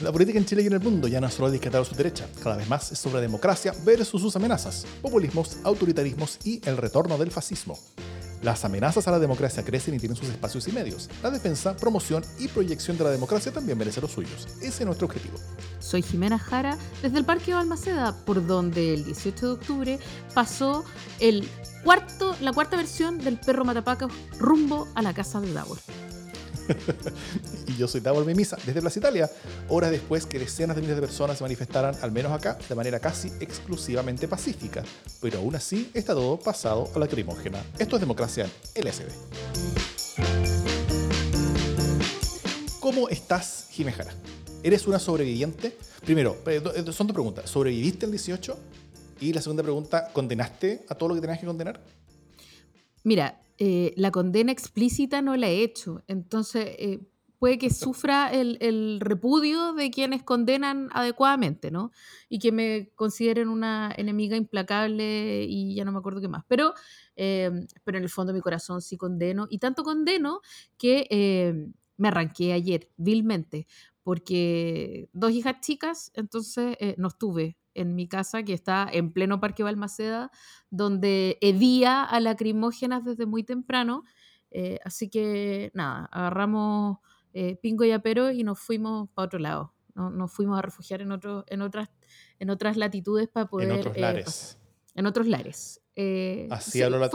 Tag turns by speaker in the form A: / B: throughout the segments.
A: La política en Chile y en el mundo ya no es solo izquierda o su derecha, cada vez más es sobre democracia versus sus amenazas, populismos, autoritarismos y el retorno del fascismo. Las amenazas a la democracia crecen y tienen sus espacios y medios. La defensa, promoción y proyección de la democracia también merece los suyos. Ese es nuestro objetivo.
B: Soy Jimena Jara desde el Parque Balmaceda, por donde el 18 de octubre pasó la cuarta versión del perro Matapaca rumbo a la casa de Davor.
A: y yo soy Davor Mimisa desde Plaza Italia, horas después que decenas de miles de personas se manifestaran, al menos acá, de manera casi exclusivamente pacífica. Pero aún así está todo pasado a la crimógena. Esto es democracia en LSD. ¿Cómo estás, Jimejara? ¿Eres una sobreviviente? Primero, eh, eh, son dos preguntas. ¿Sobreviviste el 18? Y la segunda pregunta, ¿condenaste a todo lo que tenías que condenar?
B: Mira, eh, la condena explícita no la he hecho, entonces eh, puede que sufra el, repudio de quienes condenan adecuadamente, ¿no? Y que me consideren una enemiga implacable y ya no me acuerdo qué más. Pero, em, pero en el fondo mi corazón sí condeno, y tanto condeno que me arranqué ayer, vilmente, porque dos hijas chicas, entonces eh, no estuve en mi casa, que está en pleno Parque Balmaceda, donde hedía a lacrimógenas desde muy temprano. Eh, así que nada, agarramos eh, pingo y apero y nos fuimos para otro lado. Nos fuimos a refugiar en, otro, en, otras, en otras latitudes para poder...
A: En otros eh, lares.
B: en otros lares.
A: así sí, habló la...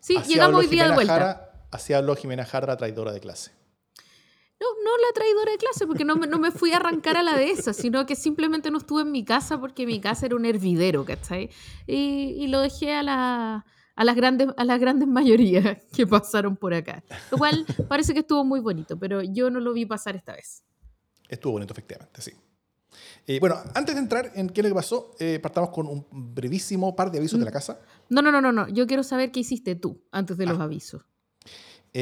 B: sí llegamos hoy día de
A: vuelta. así habló Jimena Jara, traidora de clase.
B: No, no la traidora de clase, porque no me, no me fui a arrancar a la de esa, sino que simplemente no estuve en mi casa porque mi casa era un hervidero, ¿cachai? Y, y lo dejé a, la, a, las grandes, a las grandes mayorías que pasaron por acá. Lo cual parece que estuvo muy bonito, pero yo no lo vi pasar esta vez.
A: Estuvo bonito, efectivamente, sí. Eh, bueno, antes de entrar en qué es lo que pasó, eh, partamos con un brevísimo par de avisos de la mm. casa.
B: No, no, no, no, no. Yo quiero saber qué hiciste tú antes de los ah. avisos.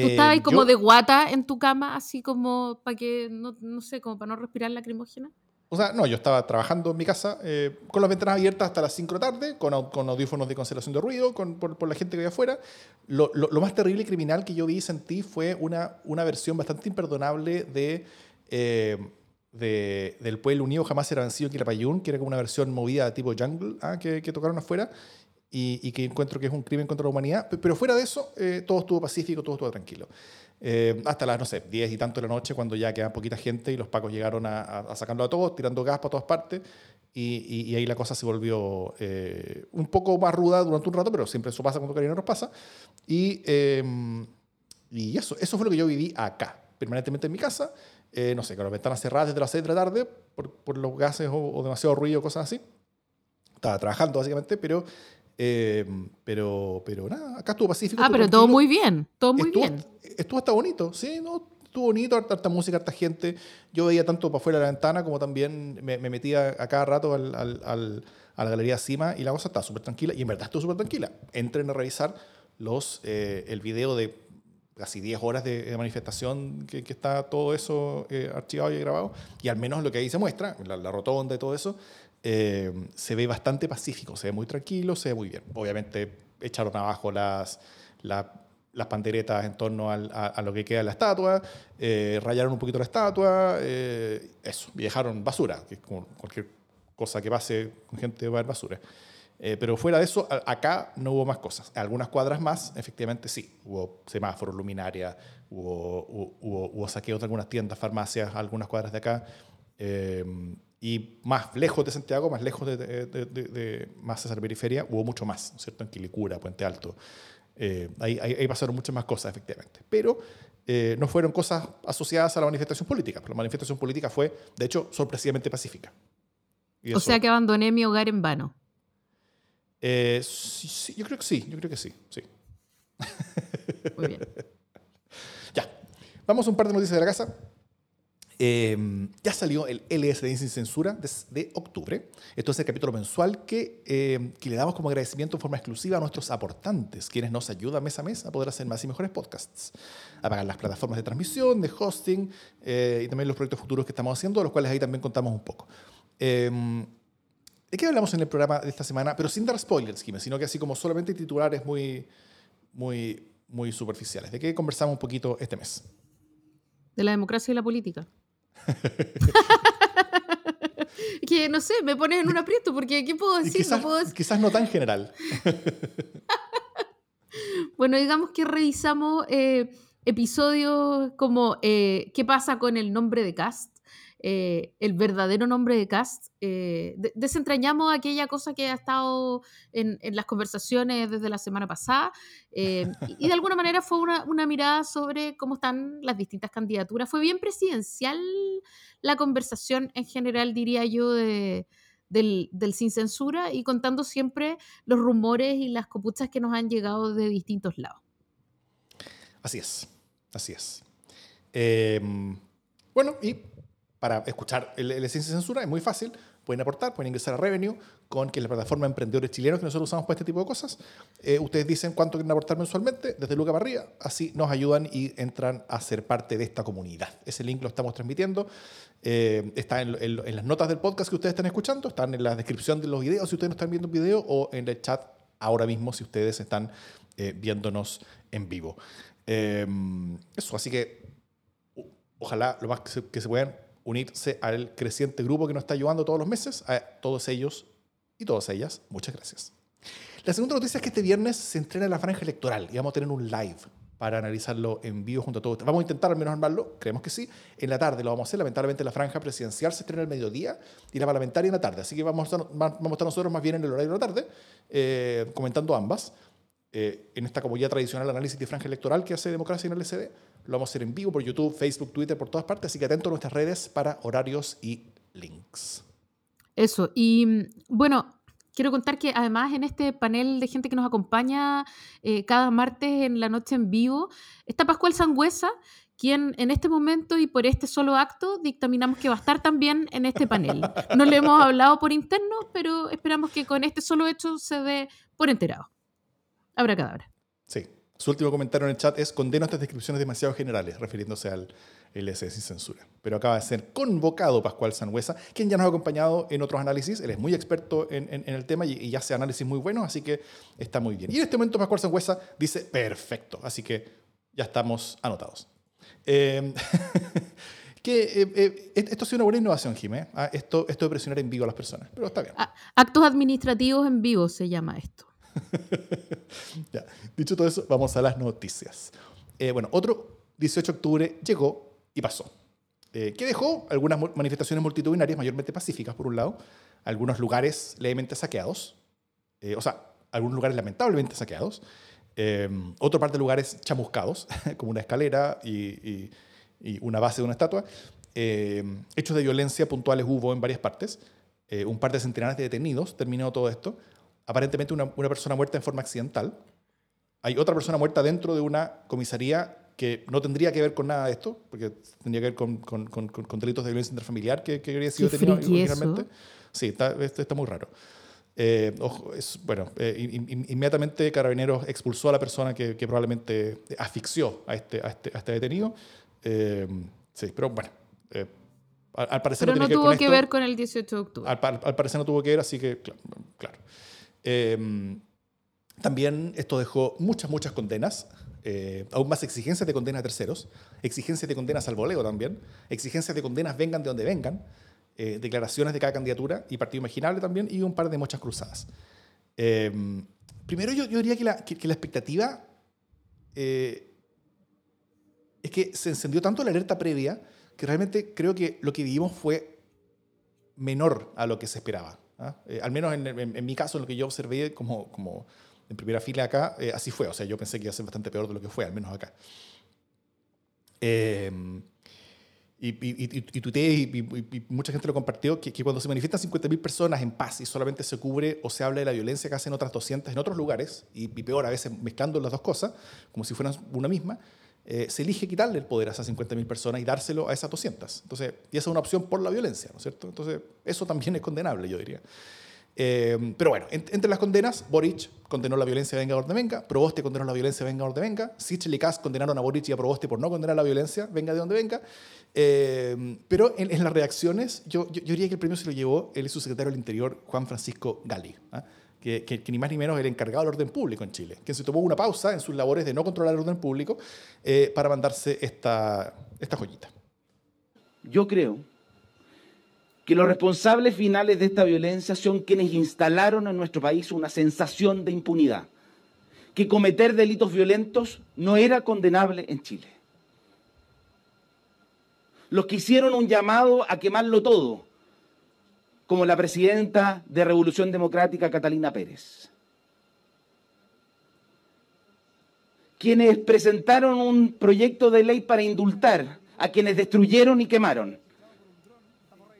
B: ¿Tú estabas ahí como de guata en tu cama, así como para que, no, no, sé, como para no respirar lacrimógena?
A: O sea, no, yo estaba trabajando en mi casa eh, con las ventanas abiertas hasta las 5 de la tarde, con, con audífonos de cancelación de ruido, con, por, por, la gente que había afuera. Lo, lo, más terrible y criminal que yo vi y sentí fue una, una versión bastante imperdonable de, eh, de del Pueblo Unido Jamás Será Vencido Quilapayún, que era como una versión movida tipo jungle ah, que, que tocaron afuera y, que encuentro que es un crimen contra la humanidad. Pero fuera de eso, eh, todo estuvo pacífico, todo estuvo tranquilo. Eh, hasta las, no sé, 10 y tanto de la noche, cuando ya quedaba poquita gente y los pacos llegaron a, a sacarlo a todos, tirando gas para todas partes. Y, y, ahí la cosa se volvió eh, un poco más ruda durante un rato, pero siempre eso pasa cuando cariño pasa. Y, em, y eso, eso fue lo que yo viví acá, permanentemente en mi casa. no sé, con las ventanas cerradas desde las 6 de la tarde por, por los gases o, o demasiado ruido, cosas así. Estaba trabajando básicamente, pero Em, pero, pero nada, acá estuvo pacífico.
B: Ah, pero todo muy bien, todo muy bien.
A: Estuvo hasta bonito, sí, no, estuvo bonito, harta, música, harta gente. Yo veía tanto para afuera de la ventana como también me, metía a cada rato al, al, a la galería Cima y la cosa estaba súper tranquila y en verdad estuvo súper tranquila. Entren a revisar los, eh, el video de casi 10 horas de, manifestación que, que, está todo eso eh, archivado y grabado y al menos lo que ahí se muestra, la, la rotonda y todo eso, eh, se ve bastante pacífico, se ve muy tranquilo, se ve muy bien. Obviamente echaron abajo las, las panderetas en torno a, lo que queda de la estatua, eh, rayaron un poquito la estatua, eh, eso, y dejaron basura, que cualquier cosa que pase con gente va a haber basura. pero fuera de eso, acá no hubo más cosas. Algunas cuadras más, efectivamente sí. Hubo semáforos, luminaria, hubo, hubo, hubo, saqueos de algunas tiendas, farmacias, algunas cuadras de acá y más lejos de Santiago, más lejos de, de, de, más esa periferia, hubo mucho más, ¿cierto? En Quilicura, Puente Alto. Eh, ahí, ahí, pasaron muchas más cosas, efectivamente. Pero eh, no fueron cosas asociadas a la manifestación política. La manifestación política fue, de hecho, sorpresivamente pacífica.
B: o sea que abandoné mi hogar en vano.
A: Eh, sí, yo creo que sí, yo creo que sí, sí.
B: Muy bien.
A: ya. Vamos a un par de noticias de la casa. Em, ya salió el LSD sin censura desde octubre. Esto es el capítulo mensual que, em, que, le damos como agradecimiento en forma exclusiva a nuestros aportantes, quienes nos ayudan mes a mes a poder hacer más y mejores podcasts, a pagar las plataformas de transmisión, de hosting eh, y también los proyectos futuros que estamos haciendo, de los cuales ahí también contamos un poco. Em, ¿De qué hablamos en el programa de esta semana? Pero sin dar spoilers, sino que así como solamente titulares muy, muy, muy superficiales. ¿De qué conversamos un poquito este mes?
B: De la democracia y la política. que no sé, me pones en un aprieto porque ¿qué puedo decir?
A: Quizás
B: no, puedo decir.
A: quizás no tan general.
B: bueno, digamos que revisamos eh, episodios como eh, qué pasa con el nombre de cast, eh, el verdadero nombre de cast. desentrañamos aquella cosa que ha estado en, las conversaciones desde la semana pasada y, de alguna manera fue una, una mirada sobre cómo están las distintas candidaturas. Fue bien presidencial la conversación en general, diría yo, de del, sin censura y contando siempre los rumores y las copuchas que nos han llegado de distintos lados.
A: Así es, así es. Em, bueno, y para escuchar el, el, sin censura es muy fácil. Pueden aportar, pueden ingresar a Revenue con que la plataforma de emprendedores chilenos que nosotros usamos para este tipo de cosas. Eh, ustedes dicen cuánto quieren aportar mensualmente desde Luca Barría, así nos ayudan y entran a ser parte de esta comunidad. Ese link lo estamos transmitiendo. Eh, está en, las notas del podcast que ustedes están escuchando, están en la descripción de los videos si ustedes no están viendo un video o en el chat ahora mismo si ustedes están eh, viéndonos en vivo. eso, así que ojalá lo más que se, que se puedan unirse al creciente grupo que nos está ayudando todos los meses. A todos ellos y todas ellas, muchas gracias. La segunda noticia es que este viernes se entrena la franja electoral y vamos a tener un live para analizarlo en vivo junto a todos. Vamos a intentar al menos armarlo, creemos que sí. En la tarde lo vamos a hacer. Lamentablemente la franja presidencial se estrena al mediodía y la parlamentaria en la tarde. Así que vamos a estar, nosotros más bien en el horario de la tarde, eh, comentando ambas. Eh, en esta como ya tradicional análisis de franja electoral que hace Democracia en el LCD. Lo vamos a hacer en vivo por YouTube, Facebook, Twitter, por todas partes. Así que atento a nuestras redes para horarios y links.
B: Eso. Y mm, bueno, quiero contar que además en este panel de gente que nos acompaña eh, cada martes en la noche en vivo, está Pascual Sangüesa, quien en este momento y por este solo acto dictaminamos que va a estar también en este panel. No le hemos hablado por interno, pero esperamos que con este solo hecho se dé por enterado. Habrá cadabra.
A: Sí. Su último comentario en el chat es condeno estas descripciones demasiado generales, refiriéndose al LS sin censura. Pero acaba de ser convocado Pascual Sanhuesa, quien ya nos ha acompañado en otros análisis. Él es muy experto en, el tema y, ya hace análisis muy buenos, así que está muy bien. Y en este momento Pascual Sanhuesa dice perfecto, así que ya estamos anotados. Em, que, eh, eh, esto ha sido una buena innovación, Jimé. ¿ah? esto, esto de presionar en vivo a las personas, pero está bien.
B: Actos administrativos en vivo se llama esto.
A: ya. Dicho todo eso, vamos a las noticias. Eh, bueno, otro 18 de octubre llegó y pasó. Eh, que dejó algunas manifestaciones multitudinarias, mayormente pacíficas, por un lado, algunos lugares levemente saqueados, eh, o sea, algunos lugares lamentablemente saqueados, otra parte de lugares chamuscados, como una escalera y, y, una base de una estatua. hechos de violencia puntuales hubo en varias partes. un par de centenares de detenidos terminó todo esto aparentemente una, una, persona muerta en forma accidental. Hay otra persona muerta dentro de una comisaría que no tendría que ver con nada de esto, porque tendría que ver con, con, con, delitos de violencia interfamiliar que, que habría sido tenido originalmente. Sí, está, está muy raro. Eh, ojo, es, bueno, eh, inmediatamente Carabineros expulsó a la persona que, que probablemente asfixió a este, a este, a este detenido. Eh, sí, pero bueno, al, parecer
B: pero no, tuvo que ver con el 18 de octubre.
A: Al, al, parecer no tuvo que ver, así que, claro. Em, también esto dejó muchas, muchas condenas, eh, aún más exigencias de condenas a terceros, exigencias de condenas al voleo también, exigencias de condenas vengan de donde vengan, eh, declaraciones de cada candidatura y partido imaginable también, y un par de muchas cruzadas. Em, primero yo, diría que la, que, la expectativa eh, es que se encendió tanto la alerta previa que realmente creo que lo que vivimos fue menor a lo que se esperaba. ¿Ah? Eh, al menos en, mi caso, lo que yo observé como, como en primera fila acá, eh, así fue. O sea, yo pensé que iba a ser bastante peor de lo que fue, al menos acá. Em, y, y, y, y, mucha gente lo compartió, que, cuando se manifiestan 50.000 personas en paz y solamente se cubre o se habla de la violencia que hacen otras 200 en otros lugares, y, peor a veces mezclando las dos cosas, como si fueran una misma, eh, se elige quitarle el poder a esas 50.000 personas y dárselo a esas 200. Entonces, y esa es una opción por la violencia, ¿no es cierto? Entonces, eso también es condenable, yo diría. Eh, pero bueno, entre las condenas, Boric condenó la violencia venga donde venga, Proboste condenó la violencia venga donde venga, Sichel y Kass condenaron a Boric y a Proboste por no condenar la violencia venga de donde venga. Eh, pero en, las reacciones, yo, yo, diría que el premio se lo llevó el subsecretario del Interior, Juan Francisco Gali. ¿ah? Que, ni más ni menos el encargado del orden público en Chile, quien se tomó una pausa en sus labores de no controlar el orden público eh, para mandarse esta, esta joyita.
C: Yo creo que los responsables finales de esta violencia son quienes instalaron en nuestro país una sensación de impunidad, que cometer delitos violentos no era condenable en Chile. Los que hicieron un llamado a quemarlo todo, como la presidenta de Revolución Democrática Catalina Pérez. Quienes presentaron un proyecto de ley para indultar a quienes destruyeron y quemaron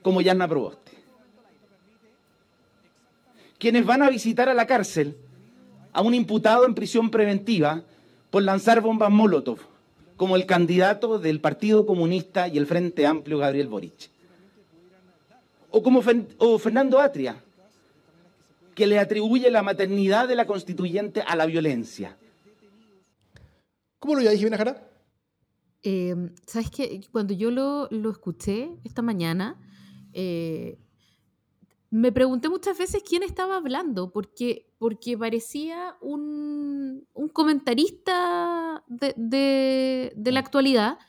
C: como Yanna Proboste. Quienes van a visitar a la cárcel a un imputado en prisión preventiva por lanzar bombas Molotov, como el candidato del Partido Comunista y el Frente Amplio Gabriel Boric. O como Fernando Atria, que le atribuye la maternidad de la constituyente a la violencia.
A: ¿Cómo lo dije, Jimena
B: eh, ¿Sabes qué? Cuando yo lo, lo escuché esta mañana, eh, me pregunté muchas veces quién estaba hablando, porque, porque parecía un, un comentarista de, de, la actualidad.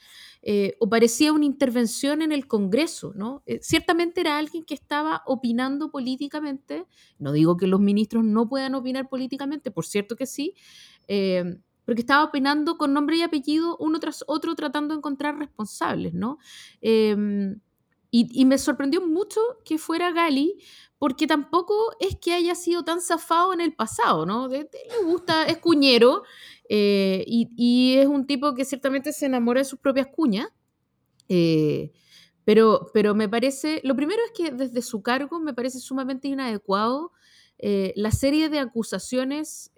B: Eh, o parecía una intervención en el Congreso, ¿no? Eh, ciertamente era alguien que estaba opinando políticamente, no digo que los ministros no puedan opinar políticamente, por cierto que sí, porque estaba opinando con nombre y apellido uno tras otro tratando de encontrar responsables, ¿no? Y, me sorprendió mucho que fuera Gali, porque tampoco es que haya sido tan zafado en el pasado, ¿no? le gusta, es cuñero, eh, y, es un tipo que ciertamente se enamora de sus propias cuñas. Eh, pero, pero me parece, lo primero es que desde su cargo me parece sumamente inadecuado eh, la serie de acusaciones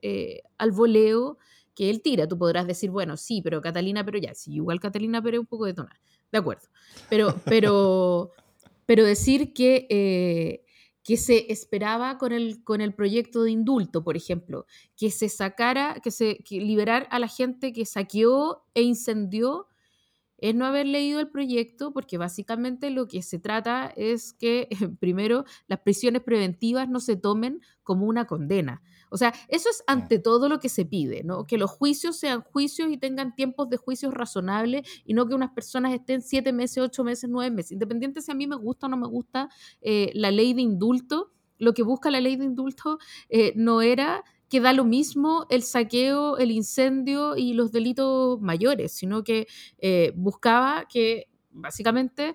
B: al voleo que él tira. Tú podrás decir, bueno, sí, pero Catalina, pero ya, sí, igual Catalina, pero un poco detonada de acuerdo. Pero, pero, pero decir que, que se esperaba con el, con el proyecto de indulto, por ejemplo, que se sacara, que se liberar a la gente que saqueó e incendió, es no haber leído el proyecto, porque básicamente lo que se trata es que, primero, las prisiones preventivas no se tomen como una condena. O sea, eso es ante todo lo que se pide, ¿no? Que los juicios sean juicios y tengan tiempos de juicios razonables y no que unas personas estén siete meses, ocho meses, nueve meses. Independiente si a mí me gusta o no me gusta eh, la ley de indulto, lo que busca la ley de indulto eh, no era que da lo mismo el saqueo, el incendio y los delitos mayores, sino que eh, buscaba que básicamente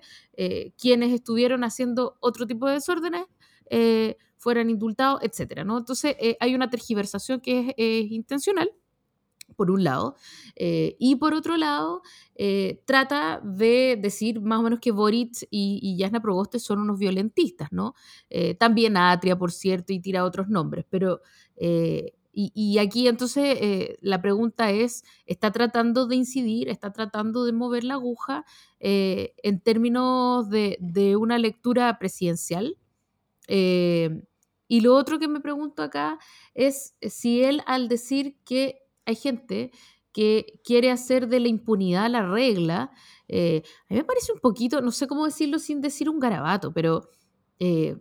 B: quienes estuvieron haciendo otro tipo de desórdenes fueran indultados, etcétera, ¿no? Entonces eh, hay una tergiversación que es, intencional, por un lado, eh, y por otro lado, eh, trata de decir más o menos que Boric y, y Jasna Proboste son unos violentistas, ¿no? también Atria, por cierto, y tira otros nombres, pero... Y, aquí entonces la pregunta es, ¿está tratando de incidir, está tratando de mover la aguja en términos de, de, una lectura presidencial? Y lo otro que me pregunto acá es si él al decir que hay gente que quiere hacer de la impunidad la regla, eh, a mí me parece un poquito, no sé cómo decirlo sin decir un garabato, pero eh,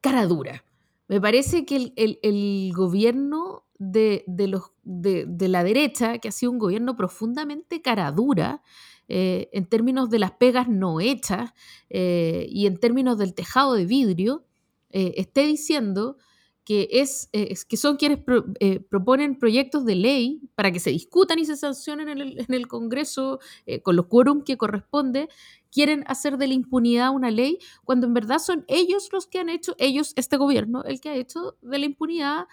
B: cara dura. Me parece que el, gobierno de, los, de, la derecha, que ha sido un gobierno profundamente cara dura, eh, en términos de las pegas no hechas y en términos del tejado de vidrio, eh, esté diciendo que, es, eh, que son quienes eh, proponen proyectos de ley para que se discutan y se sancionen en el, en el Congreso con los quórum que corresponde, quieren hacer de la impunidad una ley, cuando en verdad son ellos los que han hecho, ellos, este gobierno, el que ha hecho de la impunidad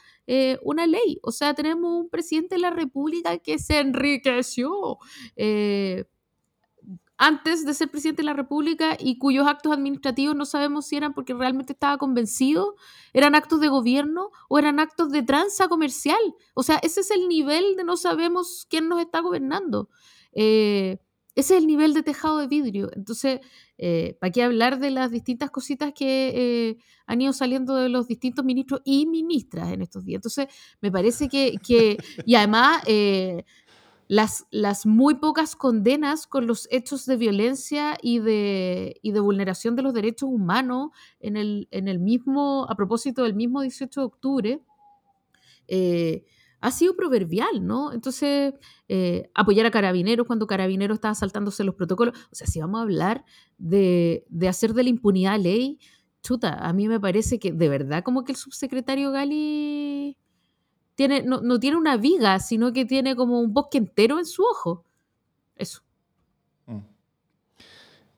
B: una ley. O sea, tenemos un presidente de la República que se enriqueció antes de ser presidente de la República y cuyos actos administrativos no sabemos si eran porque realmente estaba convencido, eran actos de gobierno o eran actos de tranza comercial. O sea, ese es el nivel de no sabemos quién nos está gobernando. Eh, ese es el nivel de tejado de vidrio. Entonces, eh, ¿para qué hablar de las distintas cositas que eh, han ido saliendo de los distintos ministros y ministras en estos días? Entonces, me parece que, que y además las, las muy pocas condenas con los hechos de violencia y de, y de vulneración de los derechos humanos en el, en el mismo, a propósito del mismo 18 de octubre, eh, ha sido proverbial, ¿no? Entonces, eh, apoyar a carabineros cuando carabineros estaba saltándose los protocolos. O sea, si vamos a hablar de, de hacer de la impunidad ley, chuta, a mí me parece que de verdad como que el subsecretario Gali tiene, no, no tiene una viga, sino que tiene como un bosque entero en su ojo. Eso.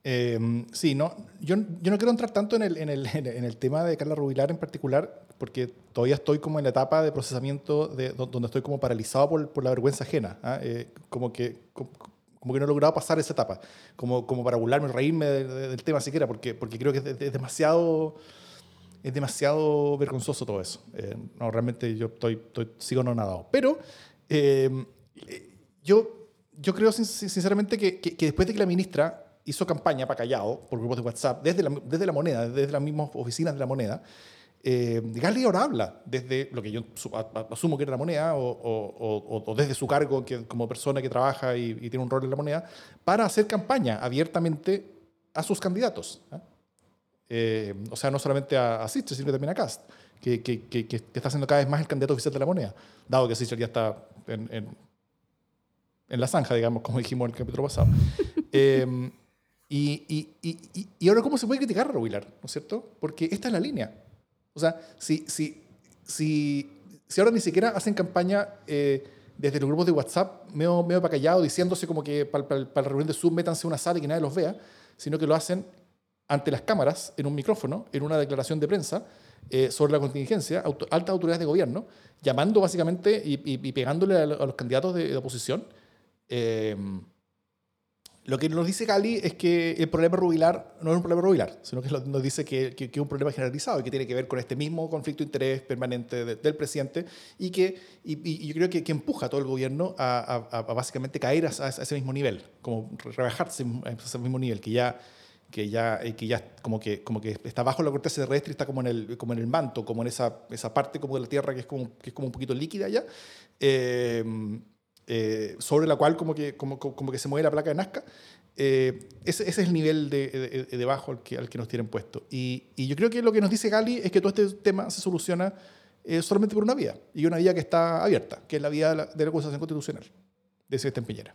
A: Eh, sí, no, yo, yo, no quiero entrar tanto en el, en, el, en el, tema de Carla Rubilar en particular, porque todavía estoy como en la etapa de procesamiento de, donde estoy como paralizado por, por la vergüenza ajena. ¿ah? Eh, como, que, como, que no he logrado pasar esa etapa, como, como para burlarme, reírme del tema siquiera, porque, porque creo que es, demasiado es demasiado vergonzoso todo eso. Eh, no, realmente yo estoy, estoy, sigo no nadado. Pero eh, yo, yo creo sinceramente que, que, que después de que la ministra hizo campaña para callado por grupos de WhatsApp desde la, desde la moneda, desde las mismas oficinas de la moneda. Eh, ahora habla desde lo que yo asumo que era la moneda o, o, o, desde su cargo que, como persona que trabaja y, tiene un rol en la moneda para hacer campaña abiertamente a sus candidatos. ¿eh? Eh, o sea, no solamente a, a Sichel, sino también a Cast, que, que, que, está siendo cada vez más el candidato oficial de la moneda, dado que Sichel ya está en, en, en la zanja, digamos, como dijimos en el capítulo pasado. eh, y, y, y, y, ahora, ¿cómo se puede criticar a Rubilar? ¿No es cierto? Porque esta es la línea. O sea, si, si, si, si ahora ni siquiera hacen campaña eh, desde los grupos de WhatsApp, medio, medio para callado, diciéndose como que para, para, para, la reunión de Zoom métanse una sala y que nadie los vea, sino que lo hacen ante las cámaras, en un micrófono, en una declaración de prensa eh, sobre la contingencia, auto, altas autoridades de gobierno, llamando básicamente y, y, pegándole a, los candidatos de, de oposición. Eh, lo que nos dice Gali es que el problema rubilar no es un problema rubilar, sino que nos dice que, que, que, es un problema generalizado y que tiene que ver con este mismo conflicto de interés permanente de, del presidente y que y, y yo creo que, que, empuja a todo el gobierno a, a, a básicamente caer a, a, ese mismo nivel, como rebajarse a ese mismo nivel, que ya que ya, eh, que ya como, que, como que está bajo la corteza terrestre está como en el, como en el manto, como en esa, esa parte como de la Tierra que es como, que es como un poquito líquida ya. Eh, eh, sobre la cual como que, como, como, que se mueve la placa de Nazca. Eh, ese, ese, es el nivel de, de, de bajo al que, al que, nos tienen puesto. Y, y, yo creo que lo que nos dice Gali es que todo este tema se soluciona eh, solamente por una vía, y una vía que está abierta, que es la vía de la, de la acusación constitucional de Sebastián Piñera.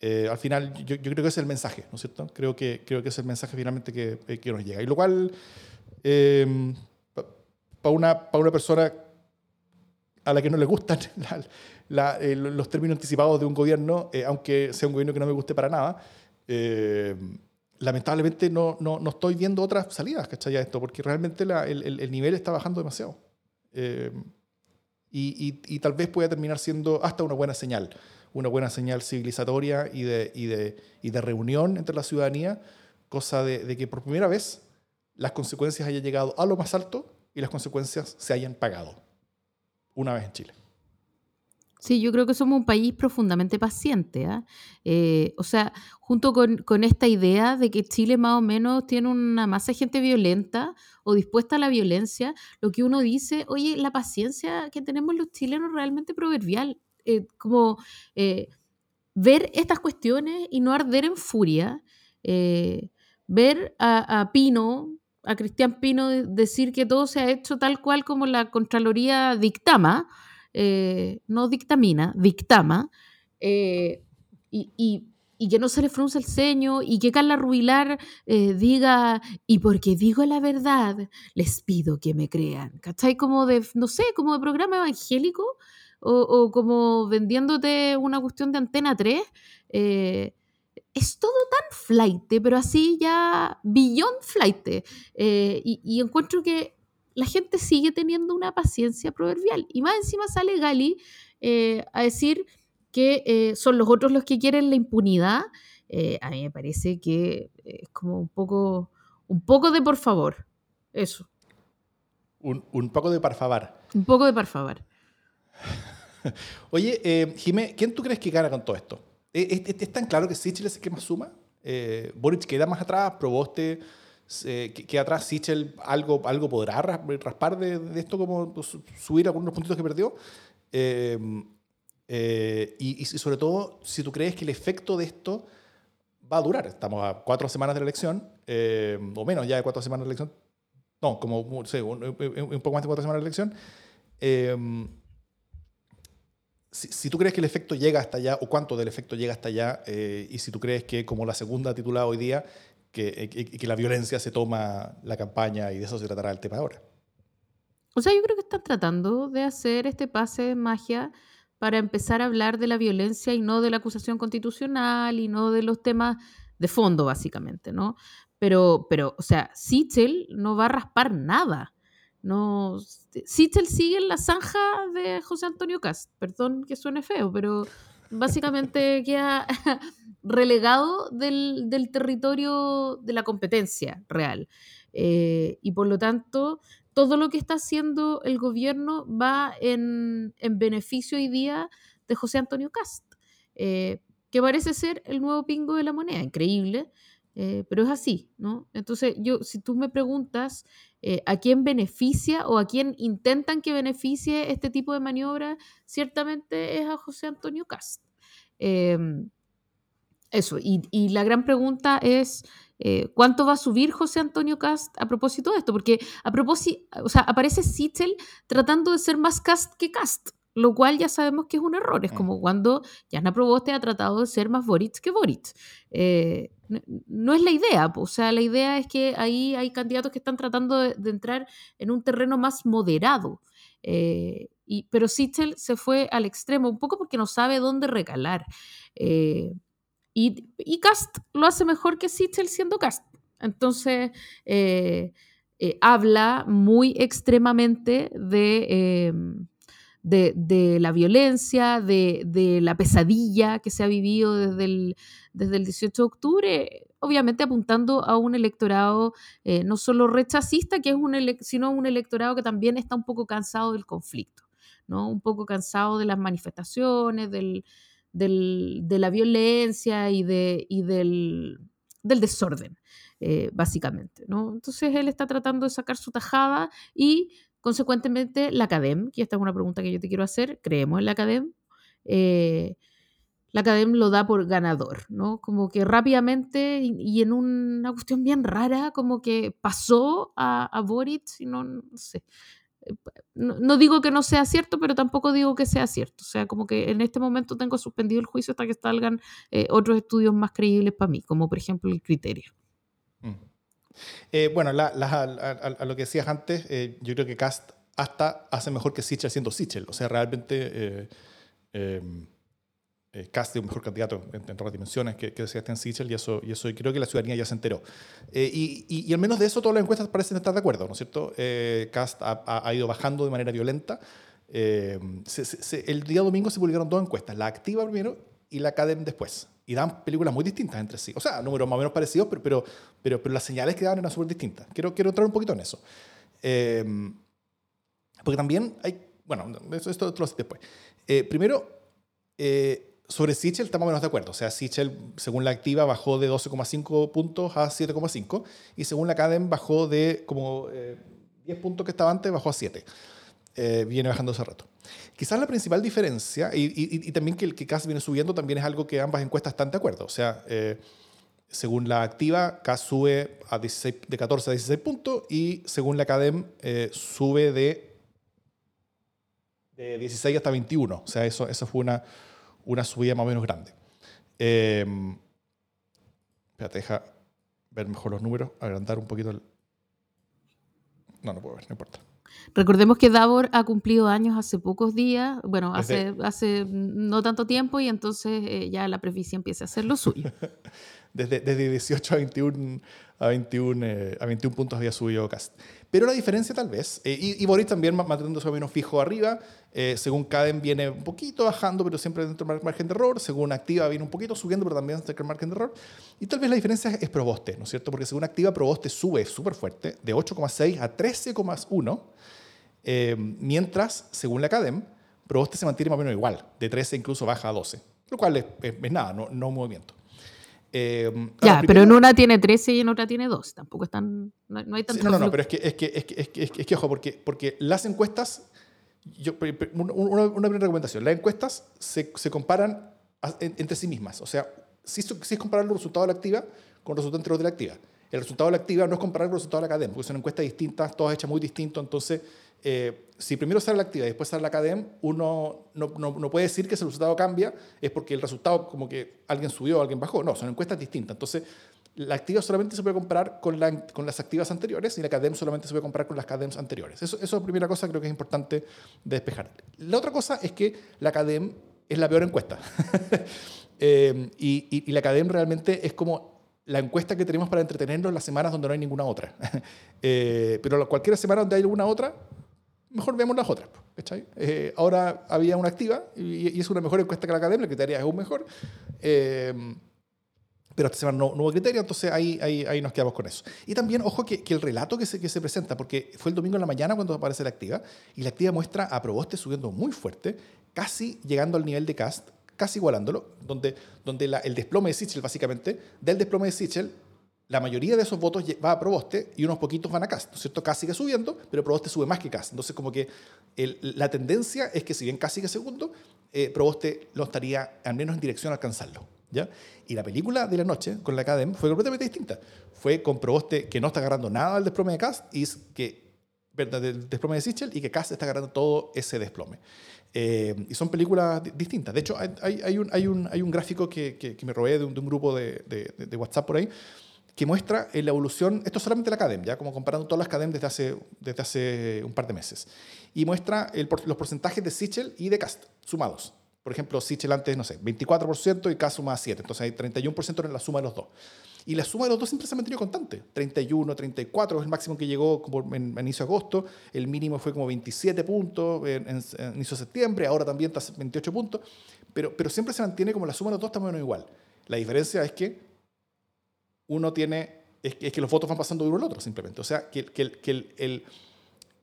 A: Eh, al final, yo, creo que es el mensaje, ¿no es cierto? Creo que, creo que es el mensaje finalmente que, eh, que nos llega. Y lo cual, eh, para una, pa una persona a la que no le gustan eh, los términos anticipados de un gobierno, aunque sea un gobierno que no me guste para nada, eh, lamentablemente no, no, no, estoy viendo otras salidas, ¿cachai? A esto, porque realmente el, el, nivel está bajando demasiado. Y, y, y, tal vez pueda terminar siendo hasta una buena señal, una buena señal civilizatoria y de, y de, y de reunión entre la ciudadanía, cosa de, que por primera vez las consecuencias hayan llegado a lo más alto y las consecuencias se hayan pagado una vez en Chile.
B: Sí, yo creo que somos un país profundamente paciente. ¿eh? Eh, o sea, junto con, con, esta idea de que Chile más o menos tiene una masa de gente violenta o dispuesta a la violencia, lo que uno dice, oye, la paciencia que tenemos los chilenos realmente proverbial. Eh, como eh, ver estas cuestiones y no arder en furia, eh, ver a, Pino, a Cristian Pino, decir que todo se ha hecho tal cual como la Contraloría dictama no dictamina, dictama, y, y, que no se le frunce el ceño, y que Carla Rubilar diga, y porque digo la verdad, les pido que me crean, ¿cachai? Como de, no sé, como de programa evangélico, o, o como vendiéndote una cuestión de antena 3. Eh, es todo tan flight, pero así ya beyond flight. Eh, y, y, encuentro que la gente sigue teniendo una paciencia proverbial. Y más encima sale Gali eh, a decir que son los otros los que quieren la impunidad. A mí me parece que es como un poco, un poco de por favor. Eso.
A: Un, un poco de por favor.
B: Un poco de por favor.
A: Oye, eh, Jimé, ¿quién tú crees que gana con todo esto? ¿Es, es, es tan claro que Sichel es el que más suma? Boric queda más atrás, Proboste eh, que, que, atrás Sichel algo, algo podrá raspar de, de, esto, como subir algunos puntitos que perdió. Eh, eh, y, y, sobre todo, si tú crees que el efecto de esto va a durar. Estamos a cuatro semanas de la elección, eh, o menos ya de cuatro semanas de la elección. No, como sí, un, un, poco más de cuatro semanas de la elección. Si, tú crees que el efecto llega hasta allá o cuánto del efecto llega hasta allá eh, y si tú crees que como la segunda titulada hoy día, que, que la violencia se toma la campaña y de eso se tratará el tema ahora.
B: O sea, yo creo que están tratando de hacer este pase de magia para empezar a hablar de la violencia y no de la acusación constitucional y no de los temas de fondo, básicamente, ¿no? Pero, pero o sea, Sichel no va a raspar nada. No, Sichel sigue en la zanja de José Antonio Cast. Perdón que suene feo, pero básicamente queda relegado del, territorio de la competencia real. Eh, y por lo tanto, todo lo que está haciendo el gobierno va en, beneficio hoy día de José Antonio Cast, eh, que parece ser el nuevo pingo de la moneda, increíble, eh, pero es así, ¿no? Entonces, yo, si tú me preguntas eh, a quién beneficia o a quién intentan que beneficie este tipo de maniobra, ciertamente es a José Antonio Cast. Em, eso, y, y, la gran pregunta es, eh, ¿Cuánto va a subir José Antonio Cast a propósito de esto? Porque a propósito, o sea, aparece Sichel tratando de ser más Cast que Cast, lo cual ya sabemos que es un error. Es mm. como cuando Jana Proboste ha tratado de ser más Boric que Boric. Eh, no es la idea, o sea, la idea es que ahí hay candidatos que están tratando de, entrar en un terreno más moderado. Eh, y, pero Sichel se fue al extremo, un poco porque no sabe dónde recalar. Y, Cast lo hace mejor que Sichel siendo Cast. Entonces, eh, eh, habla muy extremadamente de, de, la violencia, de, la pesadilla que se ha vivido desde el, desde el 18 de octubre, obviamente apuntando a un electorado eh, no solo rechazista, que es un sino un electorado que también está un poco cansado del conflicto, ¿no? un poco cansado de las manifestaciones, del, de la violencia y, de, del, desorden, eh, básicamente. ¿no? Entonces él está tratando de sacar su tajada y consecuentemente la academ, que esta es una pregunta que yo te quiero hacer, creemos en la academ, eh, la academ lo da por ganador, ¿no? Como que rápidamente y, en una cuestión bien rara, como que pasó a, a Boric, y no, no sé, no, digo que no sea cierto, pero tampoco digo que sea cierto. O sea, como que en este momento tengo suspendido el juicio hasta que salgan eh, otros estudios más creíbles para mí, como por ejemplo el criterio.
A: Eh, bueno, a, lo que decías antes, eh, yo creo que Cast hasta hace mejor que Sichel siendo Sichel. O sea, realmente eh, Cast es un mejor candidato en, todas las dimensiones que, que Sebastián Sichel y eso, y eso creo que la ciudadanía ya se enteró. Eh, y, al menos de eso todas las encuestas parecen estar de acuerdo, ¿no es cierto? Eh, Cast ha, ha, ido bajando de manera violenta. Eh, el día domingo se publicaron dos encuestas, la activa primero y la Academ después. Y dan películas muy distintas entre sí. O sea, números más o menos parecidos, pero, pero, pero, pero las señales que daban eran súper distintas. Quiero, quiero entrar un poquito en eso. porque también hay, bueno, esto, esto, lo después. primero, sobre Sichel estamos menos de acuerdo. O sea, Sichel, según la activa, bajó de 12,5 puntos a 7,5 y según la Cadem bajó de como 10 eh, puntos que estaba antes, bajó a 7. Eh, viene bajando hace rato. Quizás la principal diferencia, y, también que el que CAS viene subiendo, también es algo que ambas encuestas están de acuerdo. O sea, eh, según la activa, CAS sube a de 14 a 16 puntos y según la CADEM sube de, de 16 hasta 21. O sea, eso, eso fue una, una subida más o menos grande. Eh, espérate, deja ver mejor los números, agrandar un poquito el... No, no puedo ver, no importa.
B: Recordemos que Davor ha cumplido años hace pocos días, bueno, hace, hace no tanto tiempo y entonces eh, ya la preficia empieza a hacer lo suyo.
A: desde, desde 18 a 21, a 21, eh, a 21 puntos había subido Cast. Pero la diferencia tal vez, eh, y, Boris también manteniéndose menos fijo arriba, eh, según Caden viene un poquito bajando, pero siempre dentro del margen de error, según Activa viene un poquito subiendo, pero también dentro del margen de error, y tal vez la diferencia es Proboste, ¿no es cierto? Porque según Activa, Proboste sube súper fuerte, de 8,6 a 13,1, eh, mientras, según la Cadem, Proboste se mantiene más o menos igual, de 13 incluso baja a 12, lo cual es, nada, no, movimiento.
B: Eh, ya, pero en una tiene 13 y en otra tiene 2. Tampoco están. No, hay tanto.
A: no, no, no, pero es que, es que, es que, es que, es que ojo, porque, porque las encuestas. Yo, una, una, primera recomendación: las encuestas se, se comparan entre sí mismas. O sea, si, si es comparar los resultados de la activa con los resultados de la activa. El resultado de la activa no es comparar los resultados de la academia, porque son encuestas distintas, todas hechas muy distinto. Entonces, eh, si primero sale la activa y después sale la CADEM, uno no, no, no, puede decir que el resultado cambia es porque el resultado como que alguien subió, alguien bajó. No, son encuestas distintas. Entonces, la activa solamente se puede comparar con, la, con las activas anteriores y la CADEM solamente se puede comparar con las CADEMs anteriores. Eso, eso es la primera cosa creo que es importante despejar. La otra cosa es que la CADEM es la peor encuesta. eh, y, y, la CADEM realmente es como la encuesta que tenemos para entretenernos las semanas donde no hay ninguna otra. eh, pero cualquier semana donde hay alguna otra, mejor vemos las otras. Eh, ahora había una activa y, y, es una mejor encuesta que la CADEM, la criteria es aún mejor. Eh, pero esta semana no, hubo criterio, entonces ahí, ahí, ahí, nos quedamos con eso. Y también, ojo, que, que, el relato que se, que se presenta, porque fue el domingo en la mañana cuando aparece la activa, y la activa muestra a Proboste subiendo muy fuerte, casi llegando al nivel de Cast, casi igualándolo, donde, donde la, el desplome de Sichel, básicamente, del desplome de Sichel, la mayoría de esos votos va a Proboste y unos poquitos van a Cast, ¿no es cierto? Casi sigue subiendo, pero Proboste sube más que Cast. Entonces, como que la tendencia es que si bien casi que segundo, eh, Proboste lo estaría al menos en dirección a alcanzarlo. ¿Ya? Y la película de la noche con la Academy fue completamente distinta. Fue con Proboste que no está agarrando nada del desplome de Cast y que, del desplome de Sichel y que Cast está agarrando todo ese desplome. Eh, y son películas distintas. De hecho, hay, hay, un, hay, un, hay un gráfico que, que, me robé de un, grupo de, de, WhatsApp por ahí que muestra la evolución, esto es solamente la Academy, ya como comparando todas las Academy desde hace, desde hace un par de meses, y muestra los porcentajes de Sichel y de Cast sumados. Por ejemplo, Sichel antes, no sé, 24% y K suma 7. Entonces hay 31% en la suma de los dos. Y la suma de los dos siempre se ha constante. 31, 34 es el máximo que llegó como en, inicio de agosto. El mínimo fue como 27 puntos en, inicio de septiembre. Ahora también está 28 puntos. Pero, pero siempre se mantiene como la suma de los dos está más o menos igual. La diferencia es que uno tiene... Es que, que los votos van pasando de uno al otro, simplemente. O sea, que, el, el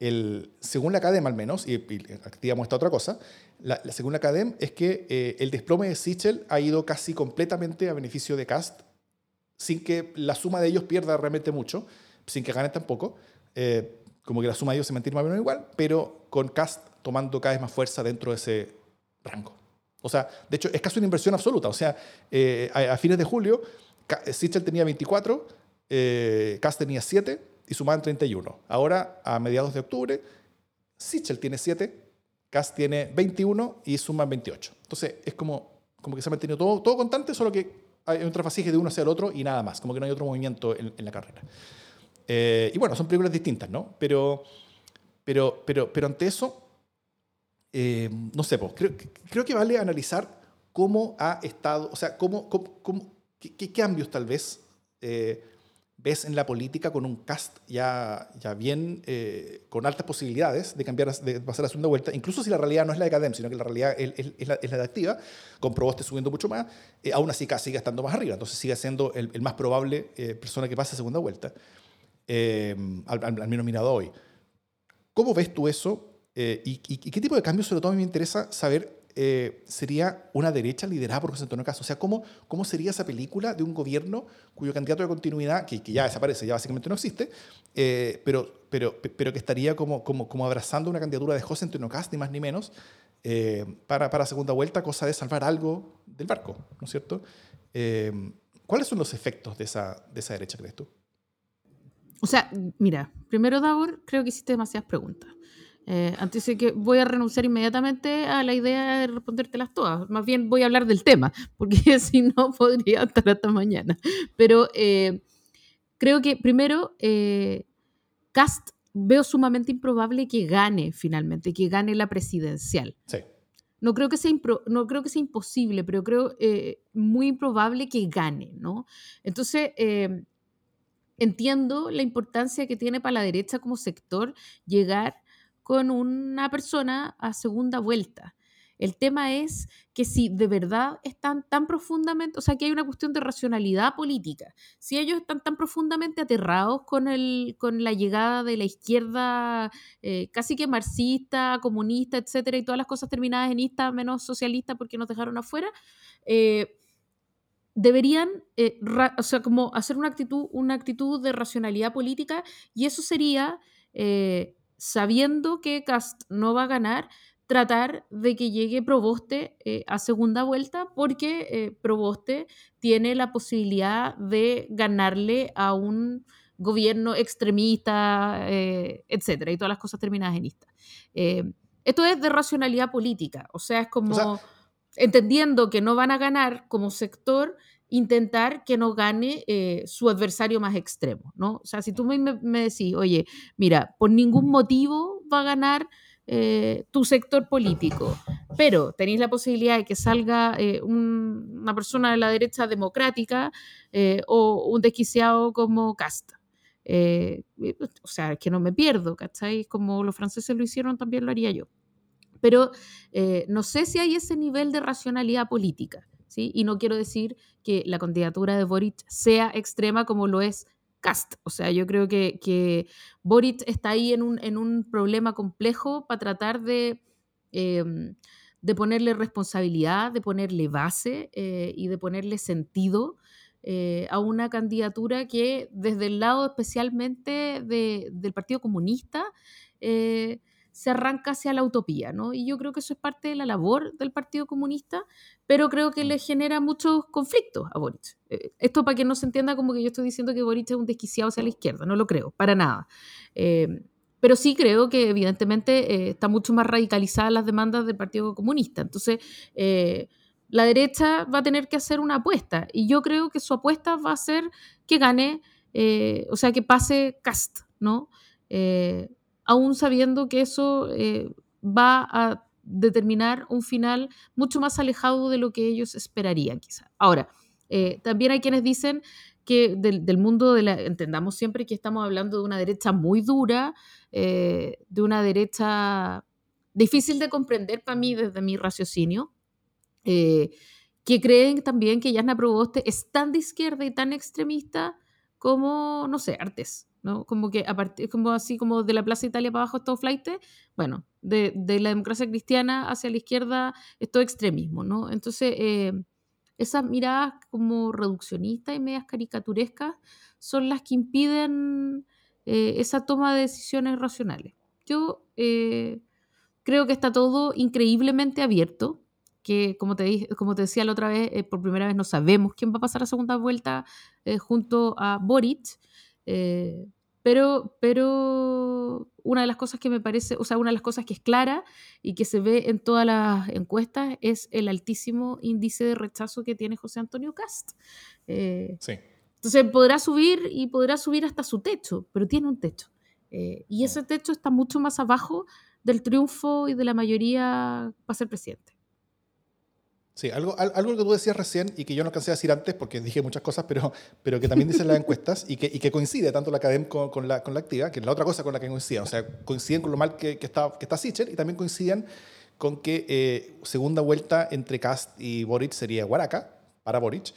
A: el, según la Academ al menos, y, y activa muestra otra cosa, la, la, según la es que eh, el desplome de Sichel ha ido casi completamente a beneficio de Cast, sin que la suma de ellos pierda realmente mucho, sin que gane tampoco, eh, como que la suma de ellos se mantiene más o menos igual, pero con Cast tomando cada vez más fuerza dentro de ese rango. O sea, de hecho, es casi una inversión absoluta. O sea, eh, a, fines de julio, Sichel tenía 24, Cast tenía 7, y sumaban 31. Ahora, a mediados de octubre, Sichel tiene 7, Cast tiene 21 y suman 28. Entonces, es como, como que se ha mantenido todo, todo constante, solo que hay un trafasique de uno hacia el otro y nada más, como que no hay otro movimiento en, en la carrera. Eh, y bueno, son películas distintas, ¿no? Pero, pero, pero, pero ante eso, eh, no sé, pues, creo, creo que vale analizar cómo ha estado, o sea, cómo, cómo, cómo qué, qué, cambios tal vez eh, ves en la política con un cast ya, ya bien, eh, con altas posibilidades de cambiar, de pasar a segunda vuelta, incluso si la realidad no es la de Cadem, sino que la realidad es, es, es, la, es la, de Activa, con Proboste subiendo mucho más, eh, aún así sigue estando más arriba, entonces sigue siendo el, el más probable eh, persona que pase a segunda vuelta, eh, al, al, menos mirado hoy. ¿Cómo ves tú eso? Eh, y, y, y, qué tipo de cambios, sobre todo a mí me interesa saber eh, sería una derecha liderada por José Antonio Cast. O sea, ¿cómo, ¿cómo sería esa película de un gobierno cuyo candidato de continuidad, que, que ya desaparece, ya básicamente no existe, eh, pero, pero, pero que estaría como, como, como abrazando una candidatura de José Antonio Cast, ni más ni menos, eh, para, para segunda vuelta, cosa de salvar algo del barco, ¿no es cierto? Eh, ¿Cuáles son los efectos de esa, de esa derecha, crees tú?
B: O sea, mira, primero, Davor, creo que hiciste demasiadas preguntas. Eh, antes de que voy a renunciar inmediatamente a la idea de respondértelas todas. Más bien voy a hablar del tema, porque si no podría estar hasta mañana. Pero eh, creo que primero, eh, Cast veo sumamente improbable que gane finalmente, que gane la presidencial.
A: Sí.
B: No creo que sea, impro, no creo que sea imposible, pero creo muy improbable que gane, ¿no? Entonces, entiendo la importancia que tiene para la derecha como sector llegar con una persona a segunda vuelta. El tema es que si de verdad están tan profundamente, o sea, que hay una cuestión de racionalidad política, si ellos están tan profundamente aterrados con, el, con la llegada de la izquierda eh, casi que marxista, comunista, etcétera, y todas las cosas terminadas en ista menos socialista porque nos dejaron afuera, eh, deberían, eh, o sea, como hacer una actitud, una actitud de racionalidad política y eso sería eh, sabiendo que Cast no va a ganar, tratar de que llegue Proboste eh, a segunda vuelta porque eh, Proboste tiene la posibilidad de ganarle a un gobierno extremista, eh, etcétera, y todas las cosas terminadas en ista. Eh, esto es de racionalidad política, o sea, es como entendiendo que no van a ganar como sector, intentar que no gane eh, su adversario más extremo, ¿no? O sea, si tú me, me, decís, oye, mira, por ningún motivo va a ganar eh, tu sector político, pero tenéis la posibilidad de que salga eh, una persona de la derecha democrática o un desquiciado como Casta. o sea, es que no me pierdo, ¿cachai? Como los franceses lo hicieron, también lo haría yo. Pero no sé si hay ese nivel de racionalidad política. Y no quiero decir que la candidatura de Boric sea extrema como lo es Cast. O sea, yo creo que, que Boric está ahí en un, problema complejo para tratar de, em, de ponerle responsabilidad, de ponerle base eh, y de ponerle sentido eh, a una candidatura que desde el lado especialmente del Partido Comunista eh, se arranca hacia la utopía, ¿no? Y yo creo que eso es parte de la labor del Partido Comunista, pero creo que le genera muchos conflictos a Boric. Eh, esto para que no se entienda como que yo estoy diciendo que Boric es un desquiciado hacia la izquierda, no lo creo, para nada. Eh, pero sí creo que evidentemente eh, está mucho más radicalizadas las demandas del Partido Comunista. Entonces, la derecha va a tener que hacer una apuesta, y yo creo que su apuesta va a ser que gane, o sea, que pase Cast, ¿no? Aún sabiendo que eso eh, va a determinar un final mucho más alejado de lo que ellos esperarían, quizá. Ahora, eh, también hay quienes dicen que del, mundo de la... Entendamos siempre que estamos hablando de una derecha muy dura, eh, de una derecha difícil de comprender para mí desde mi raciocinio, que creen también que Yasna Proboste es tan de izquierda y tan extremista como, no sé, Artes. ¿no? Como que a partir, como así como de la Plaza Italia para abajo es todo flight, bueno, de, de, la democracia cristiana hacia la izquierda es todo extremismo, ¿no? Entonces, eh, esas miradas como reduccionistas y medias caricaturescas son las que impiden eh, esa toma de decisiones racionales. Yo eh, creo que está todo increíblemente abierto, que como te, dije, como te decía la otra vez, por primera vez no sabemos quién va a pasar a segunda vuelta junto a Boric. Eh, pero, pero una de las cosas que me parece, o sea, una de las cosas que es clara y que se ve en todas las encuestas es el altísimo índice de rechazo que tiene José Antonio Cast. Eh, sí. Entonces podrá subir y podrá subir hasta su techo, pero tiene un techo. Eh, y ese techo está mucho más abajo del triunfo y de la mayoría para ser presidente.
A: Sí, algo, algo que tú decías recién y que yo no alcancé a decir antes porque dije muchas cosas, pero, pero que también dicen las encuestas y que, y que coincide tanto la academia con, la, con la activa, que es la otra cosa con la que coinciden. O sea, coinciden con lo mal que, que está, que está Sichel y también coinciden con que eh, segunda vuelta entre Cast y Boric sería Guaraca para Boric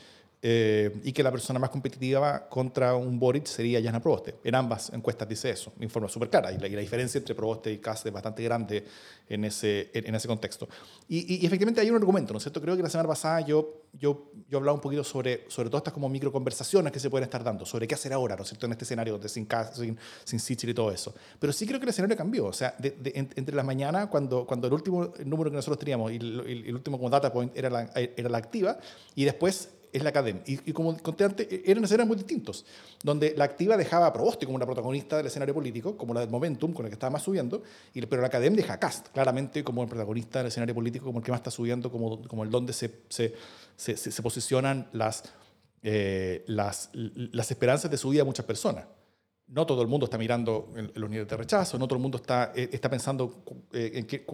A: eh, y que la persona más competitiva contra un Boric sería Jana Proboste. En ambas encuestas dice eso, de forma súper clara, y la, diferencia entre Proboste y Kass es bastante grande en ese, en, ese contexto. Y, y, efectivamente hay un argumento, ¿no es cierto? Creo que la semana pasada yo, yo, yo hablaba un poquito sobre, sobre todas estas como microconversaciones que se pueden estar dando, sobre qué hacer ahora, ¿no es cierto? En este escenario de sin Kass, sin, sin y todo eso. Pero sí creo que el escenario cambió, o sea, entre las mañanas, cuando, cuando el último número que nosotros teníamos y el, el último como data point era la, era la activa, y después es la academia. Y, como conté antes, e-, eran escenarios muy distintos, donde la activa dejaba a Proboste como una protagonista del escenario político, como la del Momentum, con el que estaba más subiendo, y, pero la academia deja a Cast, claramente como el protagonista del escenario político, como el que más está subiendo, como, como el donde se, se, se, posicionan las, eh, las, las esperanzas de subida de muchas personas. No todo el mundo está mirando los niveles de rechazo, no todo el mundo está, eh, está pensando eh, en qué,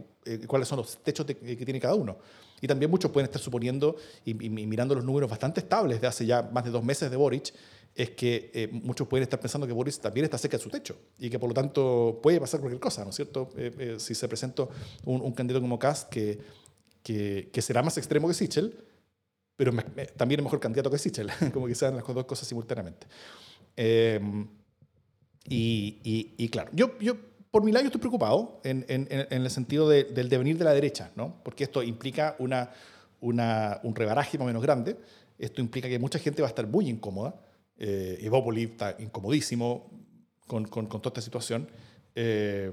A: cuáles son los techos que tiene cada uno. Y también muchos pueden estar suponiendo y, mirando los números bastante estables de hace ya más de dos meses de Boric, es que eh, muchos pueden estar pensando que Boris también está cerca de su techo y que por lo tanto puede pasar cualquier cosa, ¿no es cierto? Eh, eh, si se presenta un, candidato como Kass que, que, será más extremo que Sichel, pero también es mejor candidato que Sichel, como que sean las dos cosas simultáneamente. Em, y, y, claro, yo, yo por mi lado yo estoy preocupado en, en, en el sentido del devenir de la derecha, ¿no? porque esto implica una, una, un rebaraje más o menos grande, esto implica que mucha gente va a estar muy incómoda, eh, Evópoli está incomodísimo con, con, con, toda esta situación. Eh,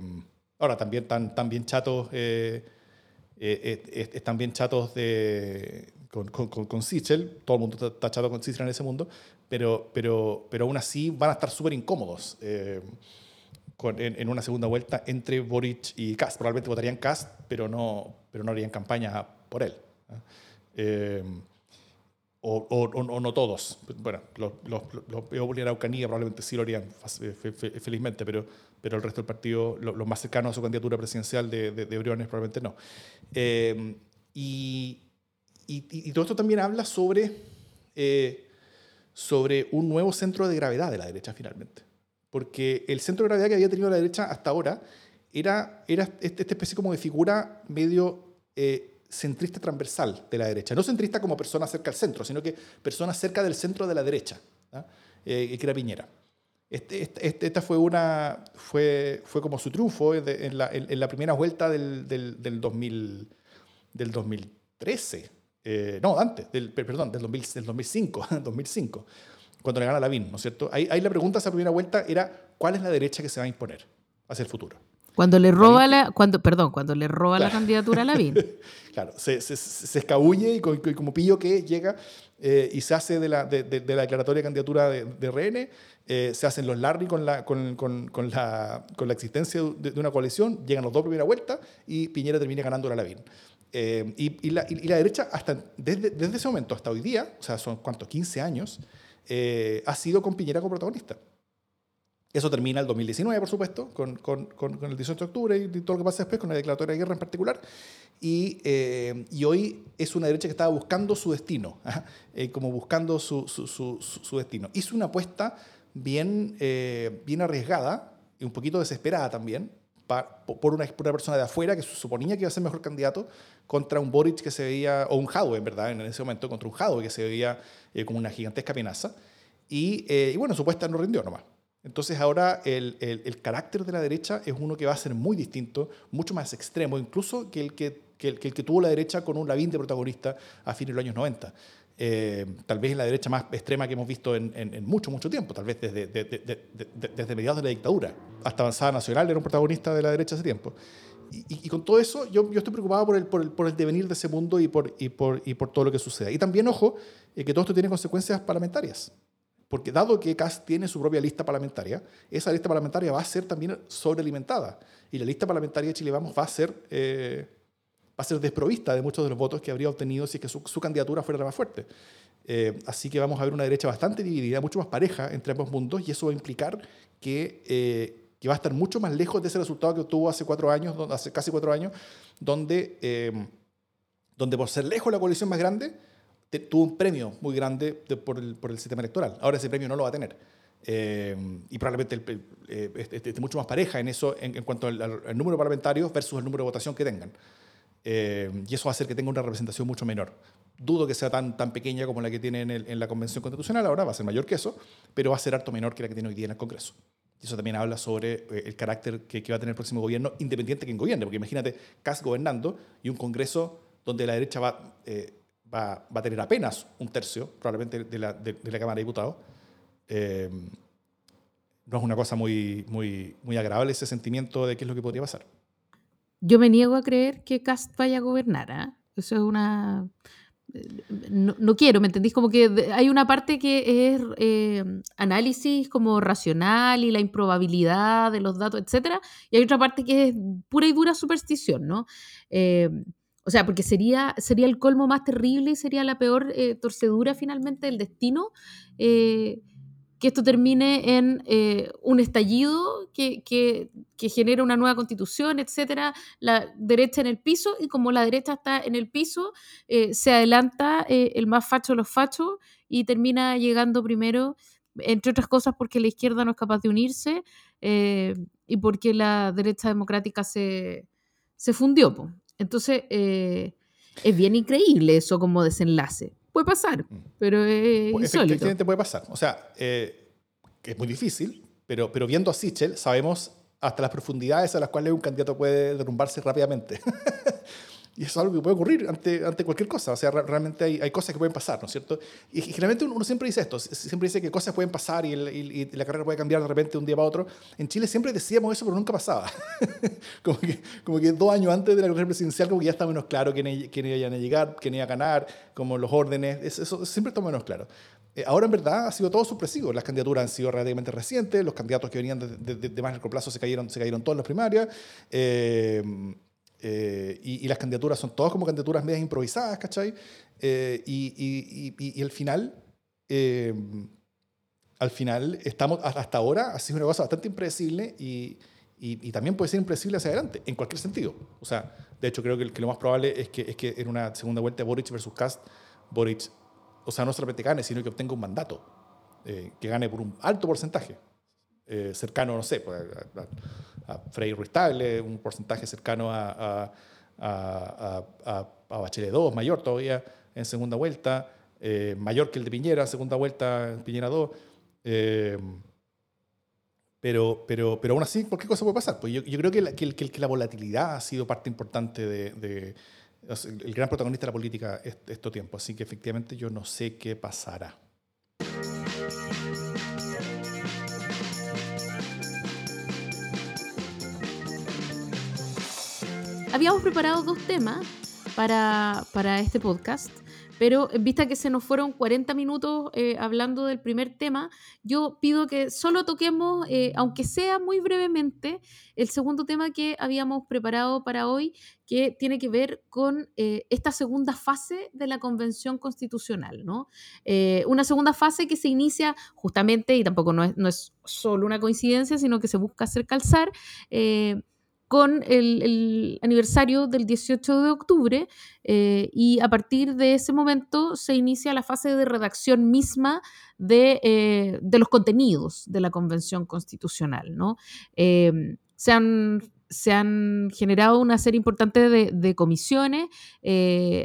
A: ahora también están, tan bien chatos, eh, eh, están bien chatos de, con, con, con, Sichel, todo el mundo está chato con Sichel en ese mundo, pero, pero, pero aún así van a estar súper incómodos eh, en, una segunda vuelta entre Boric y Kast. Probablemente votarían Kast, pero no, pero no harían campaña por él. Eh, o, no todos. Bueno, los, los, los de Araucanía probablemente sí lo harían felizmente, pero, pero el resto del partido, los más cercanos a su candidatura presidencial de, de, Briones, probablemente no. Eh, y, y, todo esto también habla sobre, eh, sobre un nuevo centro de gravedad de la derecha, finalmente. Porque el centro de gravedad que había tenido la derecha hasta ahora era, era este, esta especie como de figura medio eh, centrista transversal de la derecha. No centrista como persona cerca al centro, sino que persona cerca del centro de la derecha, eh, que era Piñera. Este, este, esta fue, una, fue, fue como su triunfo en la, en, la primera vuelta del, del, del, 2000, del 2013. Eh, no, antes, del, perdón, del, 2005, 2005, cuando le gana Lavín, ¿no es cierto? Ahí, ahí la pregunta de esa primera vuelta era, ¿cuál es la derecha que se va a imponer hacia el futuro?
B: Cuando le roba la, cuando, perdón, cuando le roba la candidatura a Lavín.
A: claro, se, se, se, escabulle y, como pillo que llega eh, y se hace de la, de, de, la declaratoria de candidatura de, de RN, eh, se hacen los Larry con la, con, con, con la, con la existencia de, una coalición, llegan los dos primera vuelta y Piñera termina ganando a Lavín. Eh, y, y, la, y, la, derecha, hasta, desde, desde, ese momento hasta hoy día, o sea, son cuántos, 15 años, ha sido con Piñera como protagonista. Eso termina el 2019, por supuesto, con, el 18 de octubre y todo lo que pasa después, con la declaratoria de guerra en particular. Y, eh, hoy es una derecha que estaba buscando su destino, eh, como buscando su, su, su, su, destino. Hizo una apuesta bien, eh, bien arriesgada y un poquito desesperada también, por, una, persona de afuera que suponía que iba a ser mejor candidato contra un Boric que se veía, o un Jadwe, en verdad, en ese momento, contra un Jadwe que se veía como una gigantesca amenaza. Y, y bueno, supuesta no rindió nomás. Entonces ahora el, el, carácter de la derecha es uno que va a ser muy distinto, mucho más extremo, incluso que el que, que el, que, tuvo la derecha con un Lavín de protagonista a fines de los años 90. Eh, tal vez la derecha más extrema que hemos visto en, en, mucho, mucho tiempo, tal vez desde, desde mediados de la dictadura. Hasta Avanzada Nacional era un protagonista de la derecha hace tiempo. Y, y, con todo eso, yo, yo estoy preocupado por el, por el, por, el, devenir de ese mundo y por, y por, y por todo lo que suceda. Y también, ojo, eh, que todo esto tiene consecuencias parlamentarias. Porque dado que CAS tiene su propia lista parlamentaria, esa lista parlamentaria va a ser también sobrealimentada. Y la lista parlamentaria de Chile Vamos va a ser, eh, va a ser desprovista de muchos de los votos que habría obtenido si es que su, candidatura fuera más fuerte. Eh, así que vamos a ver una derecha bastante dividida, mucho más pareja entre ambos mundos, y eso va a implicar que, eh, va a estar mucho más lejos de ese resultado que obtuvo hace cuatro años, hace casi cuatro años, donde, donde por ser lejos la coalición más grande, tuvo un premio muy grande por, el, el, sistema electoral. Ahora ese premio no lo va a tener. Eh, y probablemente eh, esté mucho más pareja en eso en, cuanto al, número de parlamentarios versus el número de votación que tengan. Eh, y eso va a hacer que tenga una representación mucho menor. Dudo que sea tan, tan pequeña como la que tiene en, la Convención Constitucional ahora, va a ser mayor que eso, pero va a ser harto menor que la que tiene hoy día en el Congreso. Y eso también habla sobre el carácter que, que va a tener el próximo gobierno, independiente de quien gobierne, porque imagínate Cas gobernando y un Congreso donde la derecha va va, va, a tener apenas un tercio, probablemente, de la, de, la Cámara de Diputados. Eh, no es una cosa muy, muy, muy agradable ese sentimiento de qué es lo que podría pasar.
B: Yo me niego a creer que Cast vaya a gobernar. ¿eh? Eso es una... No, no, quiero, ¿me entendís? Como que hay una parte que es eh, análisis como racional y la improbabilidad de los datos, etcétera, y hay otra parte que es pura y dura superstición, ¿no? Eh, o sea, porque sería, sería el colmo más terrible y sería la peor eh, torcedura finalmente del destino eh, que esto termine en eh, un estallido que, que, que, genera una nueva constitución, etcétera, la derecha en el piso, y como la derecha está en el piso, se adelanta el más facho de los fachos y termina llegando primero, entre otras cosas porque la izquierda no es capaz de unirse y porque la derecha democrática se, se fundió. Entonces, eh, es bien increíble eso como desenlace. Puede pasar, pero es insólito.
A: Efectivamente puede pasar. O sea, eh, es muy difícil, pero, pero viendo a Sichel sabemos hasta las profundidades a las cuales un candidato puede derrumbarse rápidamente. Y eso es algo que puede ocurrir ante, ante cualquier cosa. O sea, realmente hay, hay, cosas que pueden pasar, ¿no es cierto? Y, generalmente uno, siempre dice esto, siempre dice que cosas pueden pasar y, y, la carrera puede cambiar de repente de un día para otro. En Chile siempre decíamos eso, pero nunca pasaba. como, que, como que dos años antes de la carrera presidencial, como que ya está menos claro quién, quién iban a llegar, quién iba a ganar, como los órdenes, eso, siempre está menos claro. eh, ahora en verdad ha sido todo sorpresivo. Las candidaturas han sido relativamente recientes, los candidatos que venían de, más largo plazo se cayeron, se cayeron todos en las primarias. Eh, eh, y, las candidaturas son todas como candidaturas medias improvisadas, ¿cachai? y, y, al final, al final, estamos, hasta ahora ha sido una cosa bastante impredecible y, también puede ser impredecible hacia adelante, en cualquier sentido. O sea, de hecho, creo que, que lo más probable es que, es que en una segunda vuelta Boric versus Cast, Boric o sea, no solamente gane, sino que obtenga un mandato, eh, que gane por un alto porcentaje, eh, cercano, no sé, pues, a, a, Frei Ruiz un porcentaje cercano a, a, a, Bachelet 2, mayor todavía en segunda vuelta, eh, mayor que el de Piñera, segunda vuelta en Piñera 2. pero, pero, pero aún así, cualquier cosa puede pasar. Pues yo, creo que la, que, la, volatilidad ha sido parte importante de el gran protagonista de la política este tiempo. Así que efectivamente yo no sé qué pasará.
B: Habíamos preparado dos temas para, para este podcast. Pero en vista que se nos fueron 40 minutos eh, hablando del primer tema, yo pido que solo toquemos, eh, aunque sea muy brevemente, el segundo tema que habíamos preparado para hoy, que tiene que ver con eh, esta segunda fase de la Convención Constitucional. ¿no? una segunda fase que se inicia justamente, y tampoco no es, no es solo una coincidencia, sino que se busca hacer calzar con el, aniversario del 18 de octubre eh, y a partir de ese momento se inicia la fase de redacción misma de, eh, los contenidos de la Convención Constitucional. ¿no? Eh, se han se han generado una serie importante de, comisiones,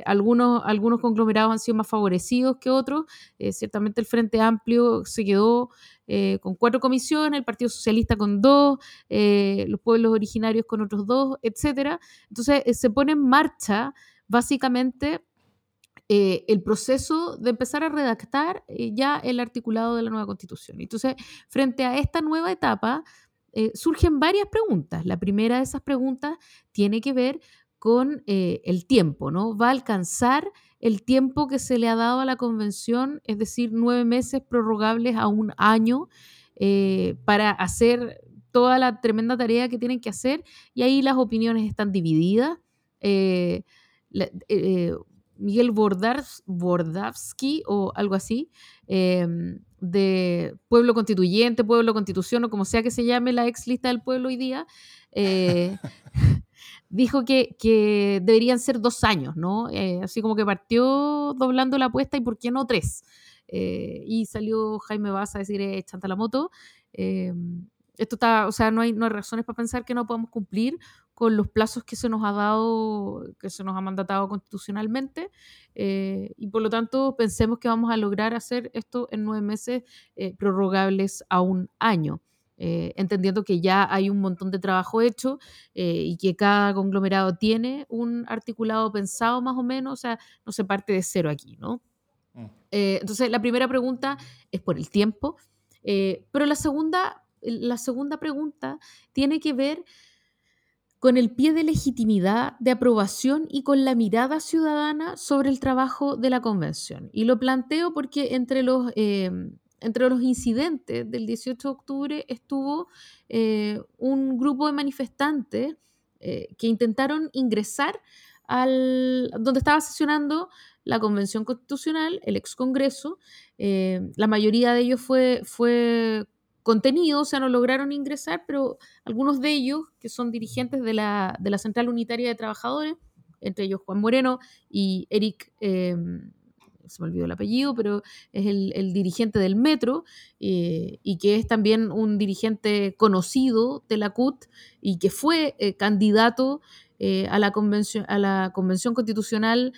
B: algunos, algunos conglomerados han sido más favorecidos que otros, ciertamente el Frente Amplio se quedó eh, con cuatro comisiones, el Partido Socialista con dos, eh, los pueblos originarios con otros dos, etc. Entonces eh, se pone en marcha básicamente el proceso de empezar a redactar ya el articulado de la nueva constitución. Entonces, frente a esta nueva etapa, surgen varias preguntas. La primera de esas preguntas tiene que ver con el tiempo, ¿no? ¿Va a alcanzar el tiempo que se le ha dado a la convención, es decir, nueve meses prorrogables a un año, eh, para hacer toda la tremenda tarea que tienen que hacer. Y ahí las opiniones están divididas. Eh, eh, Miguel Bordavsky o algo así, em, de Pueblo Constituyente, Pueblo Constitución o como sea que se llame la ex lista del pueblo hoy día, dijo que, deberían ser dos años, ¿no? Eh, así como que partió doblando la apuesta y por qué no tres. Eh, y salió Jaime Baza a decir, eh, chanta la moto. esto está, o sea, no hay, no hay razones para pensar que no podamos cumplir con los plazos que se nos ha dado, que se nos ha mandatado constitucionalmente, y por lo tanto pensemos que vamos a lograr hacer esto en nueve meses prorrogables a un año. Eh, entendiendo que ya hay un montón de trabajo hecho eh, y que cada conglomerado tiene un articulado pensado más o menos, o sea, no se parte de cero aquí, ¿no? Mm. Eh, entonces, la primera pregunta es por el tiempo, pero la segunda, la segunda pregunta tiene que ver con el pie de legitimidad, de aprobación y con la mirada ciudadana sobre el trabajo de la convención. Y lo planteo porque entre los entre los incidentes del 18 de octubre estuvo eh, un grupo de manifestantes eh, que intentaron ingresar al donde estaba sesionando la Convención Constitucional, el ex Congreso. Eh, la mayoría de ellos fue, fue contenido, o sea, no lograron ingresar, pero algunos de ellos, que son dirigentes de la, de la Central Unitaria de Trabajadores, entre ellos Juan Moreno y Eric se me olvidó el apellido, pero es el, dirigente del metro eh, y que es también un dirigente conocido de la CUT y que fue eh, candidato eh, a, la convención, a la Convención Constitucional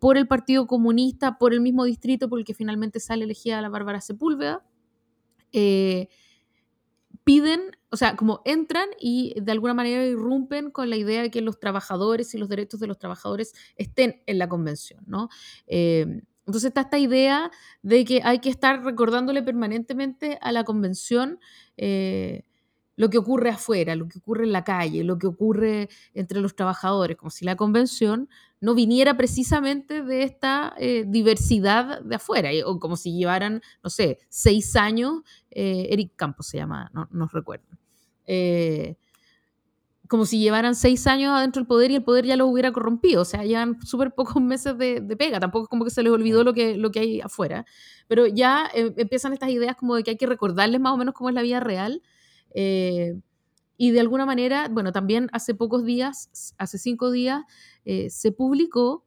B: por el Partido Comunista, por el mismo distrito por el que finalmente sale elegida la Bárbara Sepúlveda. Piden, o sea, como entran y de alguna manera irrumpen con la idea de que los trabajadores y los derechos de los trabajadores estén en la convención, ¿no? Entonces está esta idea de que hay que estar recordándole permanentemente a la convención eh, lo que ocurre afuera, lo que ocurre en la calle, lo que ocurre entre los trabajadores, como si la convención no viniera precisamente de esta eh, diversidad de afuera, o como si llevaran, no sé, seis años, eh, Eric Campos se llama, no, no recuerdo. Eh, como si llevaran seis años adentro del poder y el poder ya lo hubiera corrompido. O sea, llevan súper pocos meses de, pega. Tampoco es como que se les olvidó lo que, lo que hay afuera. Pero ya eh, empiezan estas ideas como de que hay que recordarles más o menos cómo es la vida real. Eh, y de alguna manera, bueno, también hace pocos días, hace cinco días, eh, se publicó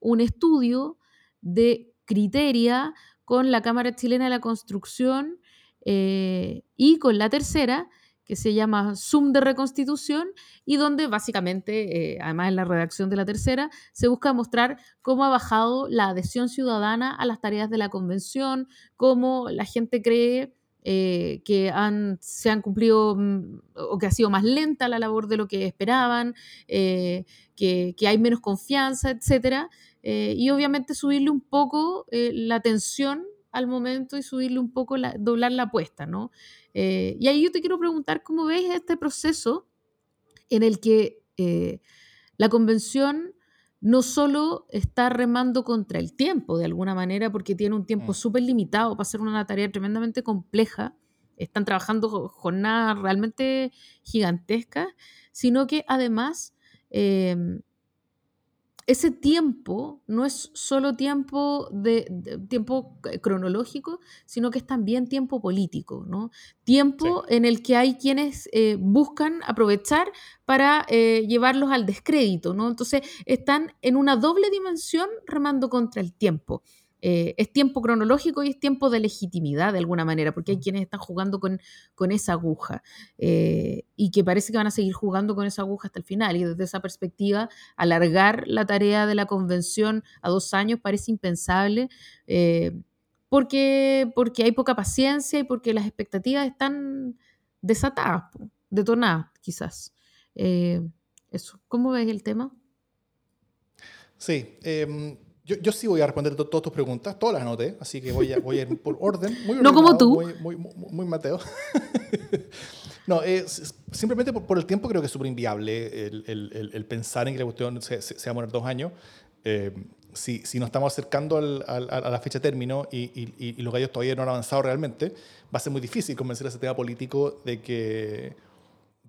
B: un estudio de criteria con la Cámara Chilena de la Construcción y con la tercera, que se llama Zoom de Reconstitución y donde básicamente, eh, además en la redacción de la tercera, se busca mostrar cómo ha bajado la adhesión ciudadana a las tareas de la convención, cómo la gente cree eh, que se han cumplido mm, o que ha sido más lenta la labor de lo que esperaban, eh, que, hay menos confianza, etc. y obviamente subirle un poco la tensión al momento y subirle un poco, la, doblar la apuesta, ¿no? Eh, y ahí yo te quiero preguntar cómo ves este proceso en el que eh, la convención no solo está remando contra el tiempo de alguna manera, porque tiene un tiempo mm. súper limitado para hacer una tarea tremendamente compleja, están trabajando jornadas realmente gigantescas, sino que además eh, ese tiempo no es solo tiempo, de, tiempo cronológico, sino que es también tiempo político, ¿no? Tiempo en el que hay quienes eh, buscan aprovechar para eh, llevarlos al descrédito, ¿no? Entonces están en una doble dimensión remando contra el tiempo. Eh, es tiempo cronológico y es tiempo de legitimidad de alguna manera, porque hay quienes están jugando con, con esa aguja eh, y que parece que van a seguir jugando con esa aguja hasta el final. Y desde esa perspectiva, alargar la tarea de la convención a dos años parece impensable. Eh, porque, porque hay poca paciencia y porque las expectativas están desatadas, detonadas quizás. eso, ¿cómo ves el tema?
A: Sí, em, yo, sí voy a responder todas tus preguntas, todas las anoté, así que voy a, voy a ir por orden. Muy
B: no como tú.
A: Muy, muy, muy, Mateo. no, simplemente por, el tiempo creo que es súper inviable el, el, el, pensar en que la cuestión se, se, va a morir dos años. Eh, si, si, nos estamos acercando al, al, a la fecha de término y, y, y, los gallos todavía no han avanzado realmente, va a ser muy difícil convencer a ese tema político de que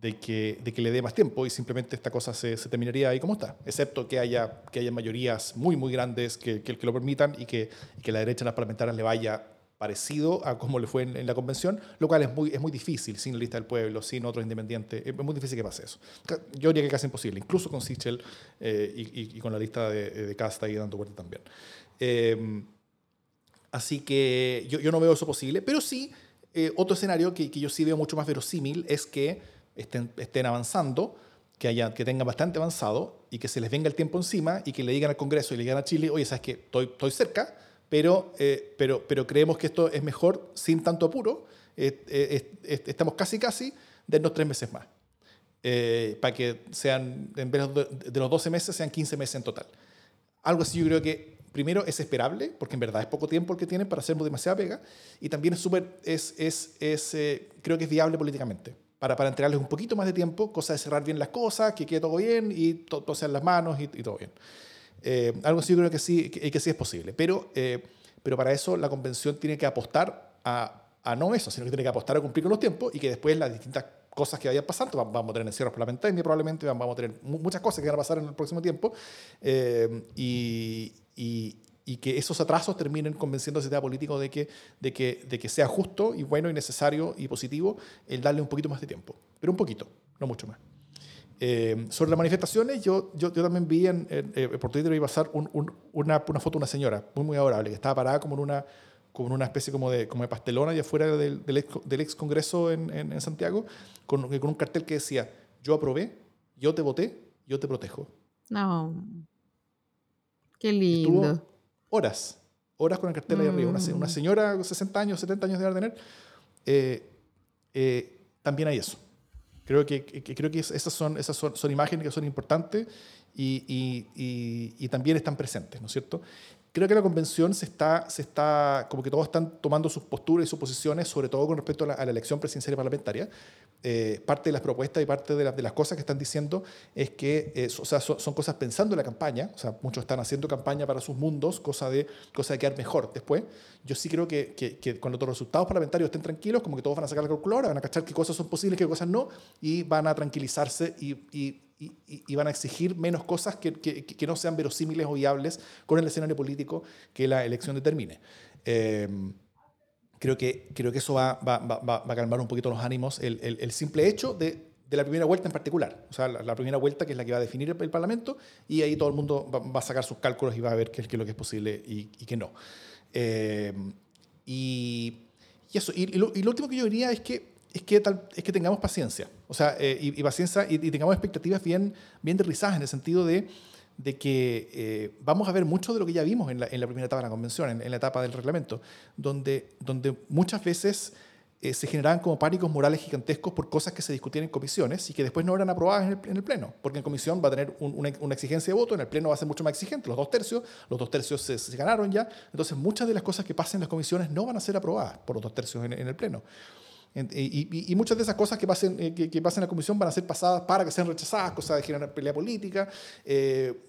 A: de que, de que le dé más tiempo y simplemente esta cosa se, terminaría ahí como está, excepto que haya, que haya mayorías muy, muy grandes que, que, lo permitan y que, que la derecha en las parlamentarias le vaya parecido a como le fue en, la convención, lo cual es muy, es muy difícil sin la lista del pueblo, sin otros independientes, es muy difícil que pase eso. Yo diría que casi imposible, incluso con Sichel eh, y, y, con la lista de, de Casta ahí dando vuelta también. Eh, así que yo, yo, no veo eso posible, pero sí, eh, otro escenario que, que yo sí veo mucho más verosímil es que estén, estén avanzando, que, haya, que tengan bastante avanzado y que se les venga el tiempo encima y que le digan al Congreso y le digan a Chile, oye, sabes que estoy, estoy cerca, pero, eh, pero, pero creemos que esto es mejor sin tanto apuro, eh, eh, estamos casi casi, dennos tres meses más. para que sean, en vez de los 12 meses, sean 15 meses en total. Algo así yo creo que primero es esperable, porque en verdad es poco tiempo el que tienen para hacernos demasiada pega, y también es súper, es, es, es creo que es viable políticamente para, para entregarles un poquito más de tiempo, cosa de cerrar bien las cosas, que quede todo bien y todo las manos y, todo bien. Eh, algo así yo creo que sí, que, que sí es posible, pero, eh, pero para eso la convención tiene que apostar a, a, no eso, sino que tiene que apostar a cumplir con los tiempos y que después las distintas cosas que vayan pasando, vamos a tener encierros parlamentarios probablemente, vamos a tener muchas cosas que van a pasar en el próximo tiempo eh, y, y, y que esos atrasos terminen convenciendo al sistema político de que, de, que, de que sea justo y bueno y necesario y positivo el darle un poquito más de tiempo. Pero un poquito, no mucho más. Eh, sobre las manifestaciones, yo, yo, yo también vi en, eh, por Twitter iba a pasar un, una, una, foto de una señora muy, muy adorable que estaba parada como en una, como en una especie como de, como de pastelona allá afuera del, del, ex, del ex Congreso en, en, Santiago, con, con un cartel que decía, yo aprobé, yo te voté, yo te protejo.
B: No. Qué lindo
A: horas, horas con el cartel ahí arriba. Una, una, mm. señora, 60 años, 70 años de tener, eh, eh, también hay eso. Creo que, creo que esas, son, esas son, imágenes que son importantes y, y, y, también están presentes, ¿no es cierto? Creo que la convención se está, se está, como que todos están tomando sus posturas y sus posiciones, sobre todo con respecto a la, elección presidencial y parlamentaria. Eh, parte de las propuestas y parte de, de, las cosas que están diciendo es que eh, o sea, son, cosas pensando en la campaña, o sea, muchos están haciendo campaña para sus mundos, cosa de, cosa de quedar mejor después. Yo sí creo que, que, que cuando los resultados parlamentarios estén tranquilos, como que todos van a sacar la calculadora, van a cachar qué cosas son posibles, qué cosas no, y van a tranquilizarse y, y y, van a exigir menos cosas que, que, no sean verosímiles o viables con el escenario político que la elección determine. Em, creo, que, creo que eso va, va, va, a calmar un poquito los ánimos, el, el, simple hecho de, de, la primera vuelta en particular, o sea, la, primera vuelta que es la que va a definir el, Parlamento y ahí todo el mundo va, a sacar sus cálculos y va a ver qué, es lo que es posible y, y qué no. Em, y, y, eso, y lo, y lo último que yo diría es que es que, tal, es que tengamos paciencia. O sea, eh, y, paciencia y, tengamos expectativas bien, bien derrizadas en el sentido de, de que eh, vamos a ver mucho de lo que ya vimos en la, en la primera etapa de la convención, en, la etapa del reglamento, donde, donde muchas veces eh, se generaban como pánicos morales gigantescos por cosas que se discutían en comisiones y que después no eran aprobadas en el, en el Pleno, porque en comisión va a tener una, una, exigencia de voto, en el Pleno va a ser mucho más exigente, los dos tercios, los dos tercios se, se, ganaron ya, entonces muchas de las cosas que pasen en las comisiones no van a ser aprobadas por los dos tercios en, en el Pleno. Y, muchas de esas cosas que pasen, eh, que, pasen en la comisión van a ser pasadas para que sean rechazadas, cosas de generar pelea política. Eh,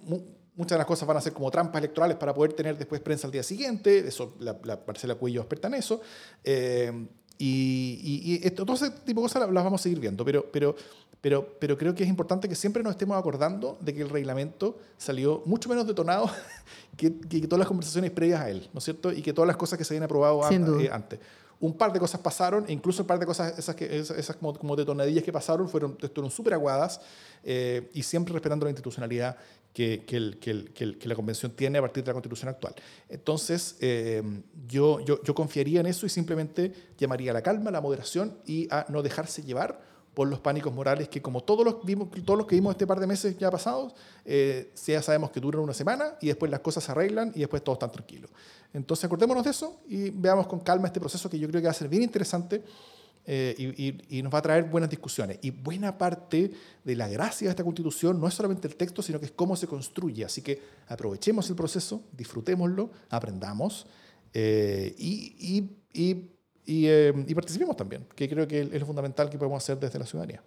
A: muchas de las cosas van a ser como trampas electorales para poder tener después prensa al día siguiente. Eso, la, la Marcela Cuello experta en eso. Eh, y, y, todo ese tipo de cosas las, vamos a seguir viendo. Pero, pero, pero, pero creo que es importante que siempre nos estemos acordando de que el reglamento salió mucho menos detonado que, que todas las conversaciones previas a él, ¿no es cierto? Y que todas las cosas que se habían aprobado antes un par de cosas pasaron, e incluso un par de cosas, esas, que, esas como, como detonadillas que pasaron, fueron, súper aguadas eh, y siempre respetando la institucionalidad que, que, el, que, el, que, la convención tiene a partir de la constitución actual. Entonces, eh, yo, yo, yo confiaría en eso y simplemente llamaría a la calma, a la moderación y a no dejarse llevar por los pánicos morales que como todos los, vimos, todos los que vimos este par de meses ya pasados, eh, ya sabemos que duran una semana y después las cosas se arreglan y después todo está tranquilo. Entonces acordémonos de eso y veamos con calma este proceso que yo creo que va a ser bien interesante eh, y, y, nos va a traer buenas discusiones. Y buena parte de la gracia de esta constitución no es solamente el texto, sino que es cómo se construye. Así que aprovechemos el proceso, disfrutémoslo, aprendamos eh, y, eh, y, participemos también, que creo que es lo fundamental que podemos hacer desde la ciudadanía.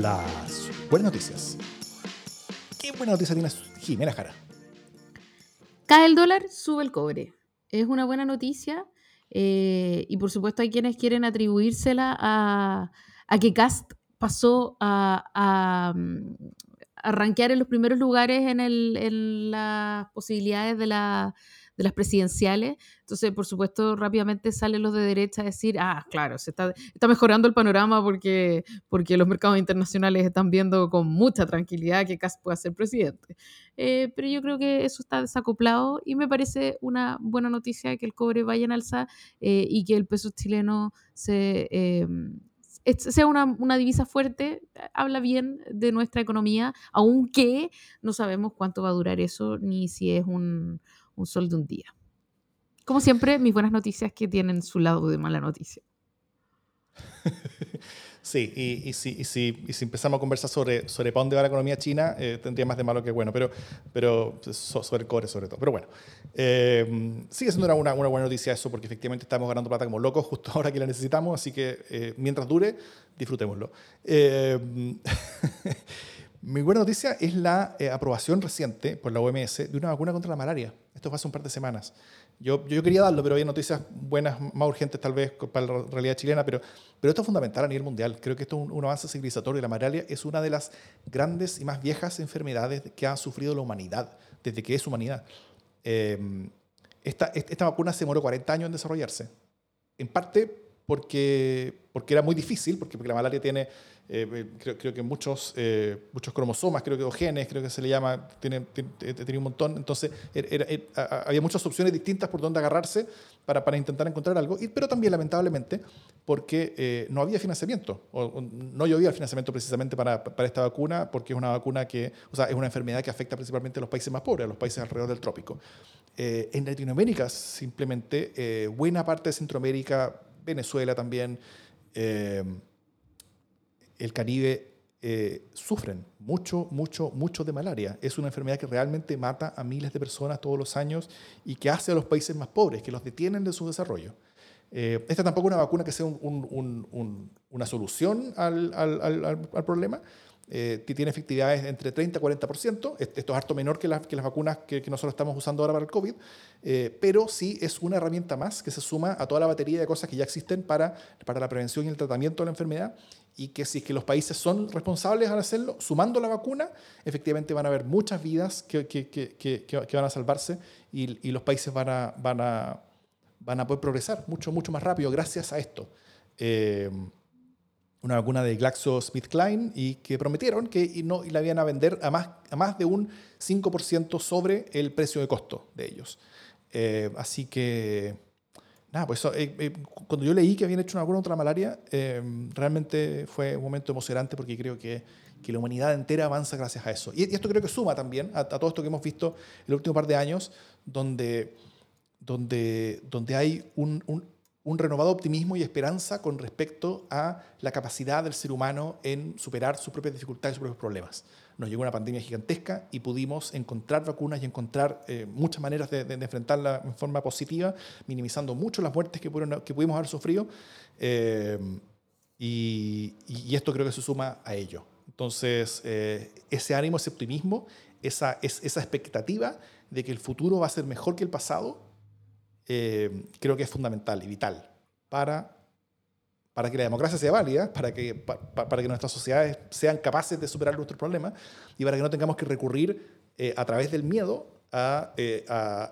A: Las buenas noticias. ¿Qué buena noticia tiene Jimena Jara?
B: Cae el dólar, sube el cobre. Es una buena noticia eh, y por supuesto hay quienes quieren atribuírsela a, que Cast pasó a, a, rankear en los primeros lugares en, en las posibilidades de la de las presidenciales. Entonces, por supuesto, rápidamente salen los de derecha a decir, ah, claro, se está, está mejorando el panorama porque, porque los mercados internacionales están viendo con mucha tranquilidad que Kass pueda ser presidente. Eh, pero yo creo que eso está desacoplado y me parece una buena noticia que el cobre vaya en alza eh, y que el peso chileno se... Em, sea una, una, divisa fuerte, habla bien de nuestra economía, aunque no sabemos cuánto va a durar eso, ni si es un, un sol de un día. Como siempre, mis buenas noticias que tienen su lado de mala noticia.
A: Sí, y, si, empezamos a conversar sobre, sobre para dónde va la economía china, eh, tendría más de malo que bueno, pero, sobre el cobre sobre todo. Pero bueno, eh, sigue siendo una, una, buena noticia eso, porque efectivamente estamos ganando plata como locos justo ahora que la necesitamos, así que eh, mientras dure, disfrutémoslo. Mi buena noticia es la aprobación reciente por la OMS de una vacuna contra la malaria. Esto fue hace un par de semanas. Yo, yo quería darlo, pero había noticias buenas, más urgentes tal vez para la realidad chilena, pero, pero esto es fundamental a nivel mundial. Creo que esto es un, avance civilizatorio. La malaria es una de las grandes y más viejas enfermedades que ha sufrido la humanidad, desde que es humanidad. Em, esta, esta vacuna se demoró 40 años en desarrollarse, en parte porque, porque era muy difícil, porque, porque la malaria tiene eh, eh, creo, creo, que muchos, eh, muchos cromosomas, creo que o genes, creo que se le llama, tiene, tiene, un montón. Entonces, había muchas opciones distintas por donde agarrarse para, para intentar encontrar algo, y, pero también, lamentablemente, porque no había financiamiento, o, no llovía el financiamiento precisamente para, para, esta vacuna, porque es una vacuna que, o sea, es una enfermedad que afecta principalmente a los países más pobres, a los países alrededor del trópico. en Latinoamérica, simplemente, buena parte de Centroamérica, Venezuela también, el Caribe eh, sufren mucho, mucho, mucho de malaria. Es una enfermedad que realmente mata a miles de personas todos los años y que hace a los países más pobres, que los detienen de su desarrollo. Eh, esta tampoco es una vacuna que sea una solución al, problema, eh, tiene efectividades entre 30 y 40%. Esto es harto menor que, que las vacunas que, nosotros estamos usando ahora para el COVID, eh, pero sí es una herramienta más que se suma a toda la batería de cosas que ya existen para, para la prevención y el tratamiento de la enfermedad y que si es que los países son responsables al hacerlo, sumando la vacuna, efectivamente van a haber muchas vidas que, que, que van a salvarse y, y, los países van a, van, a, van a poder progresar mucho, mucho más rápido gracias a esto. Eh, una vacuna de GlaxoSmithKline y que prometieron que no, y la iban a vender a más, a más de un 5% sobre el precio de costo de ellos. Eh, así que, nada, pues eh, eh, cuando yo leí que habían hecho una vacuna contra la malaria, realmente fue un momento emocionante porque creo que, que, la humanidad entera avanza gracias a eso. Y, esto creo que suma también a, todo esto que hemos visto el último par de años, donde, donde, donde hay un un renovado optimismo y esperanza con respecto a la capacidad del ser humano en superar sus propias dificultades, sus propios problemas. Nos llegó una pandemia gigantesca y pudimos encontrar vacunas y encontrar eh, muchas maneras de, enfrentarla en forma positiva, minimizando mucho las muertes que, que pudimos haber sufrido. Eh, y, esto creo que se suma a ello. Entonces, eh, ese ánimo, ese optimismo, esa, esa expectativa de que el futuro va a ser mejor que el pasado, creo que es fundamental y vital para, para que la democracia sea válida, para que, para, que nuestras sociedades sean capaces de superar nuestros problemas y para que no tengamos que recurrir eh, a través del miedo a, eh, a,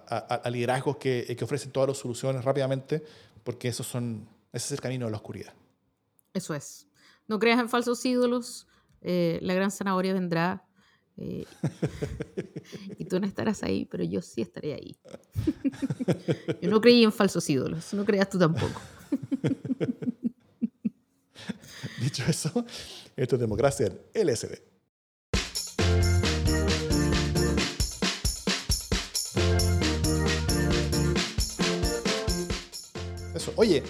A: a liderazgos que, que, ofrecen todas las soluciones rápidamente, porque esos son, ese es el camino de la oscuridad.
B: Eso es. No creas en falsos ídolos. la gran zanahoria vendrá eh, y tú no estarás ahí, pero yo sí estaré ahí. yo no creí en falsos ídolos, no creas tú tampoco.
A: Dicho eso, esto es democracia en LSD. Eso. Oye,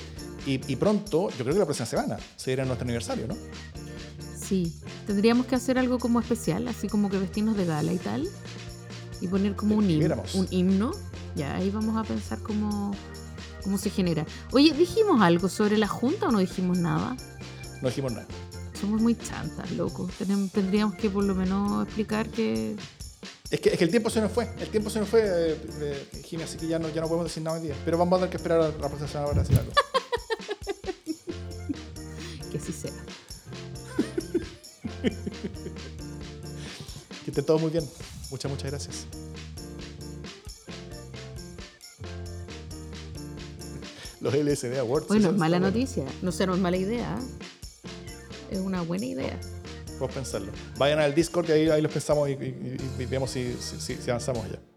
A: y, y, pronto, yo creo que la próxima semana, se irá nuestro aniversario, ¿no?
B: Sí, tendríamos que hacer algo como especial, así como que vestirnos de gala y tal, y poner como un himno, un himno. Ya, ahí vamos a pensar cómo, cómo se genera. Oye, ¿dijimos algo sobre la Junta o no dijimos nada?
A: No dijimos nada.
B: Somos muy chantas, loco. tendríamos que por lo menos explicar que...
A: Es que, es que el tiempo se nos fue, el tiempo se nos fue, eh, eh así que ya no, ya no podemos decir nada hoy día. Pero vamos a tener que esperar a la próxima semana para decir algo.
B: que así sea.
A: que esté todo muy bien. Muchas, muchas gracias. Los LSD Awards.
B: Bueno, es mala noticia. No sé, no es mala idea. Es una buena idea.
A: Podemos pensarlo. Vayan al Discord y ahí, ahí los pensamos y, vemos si, si avanzamos ya.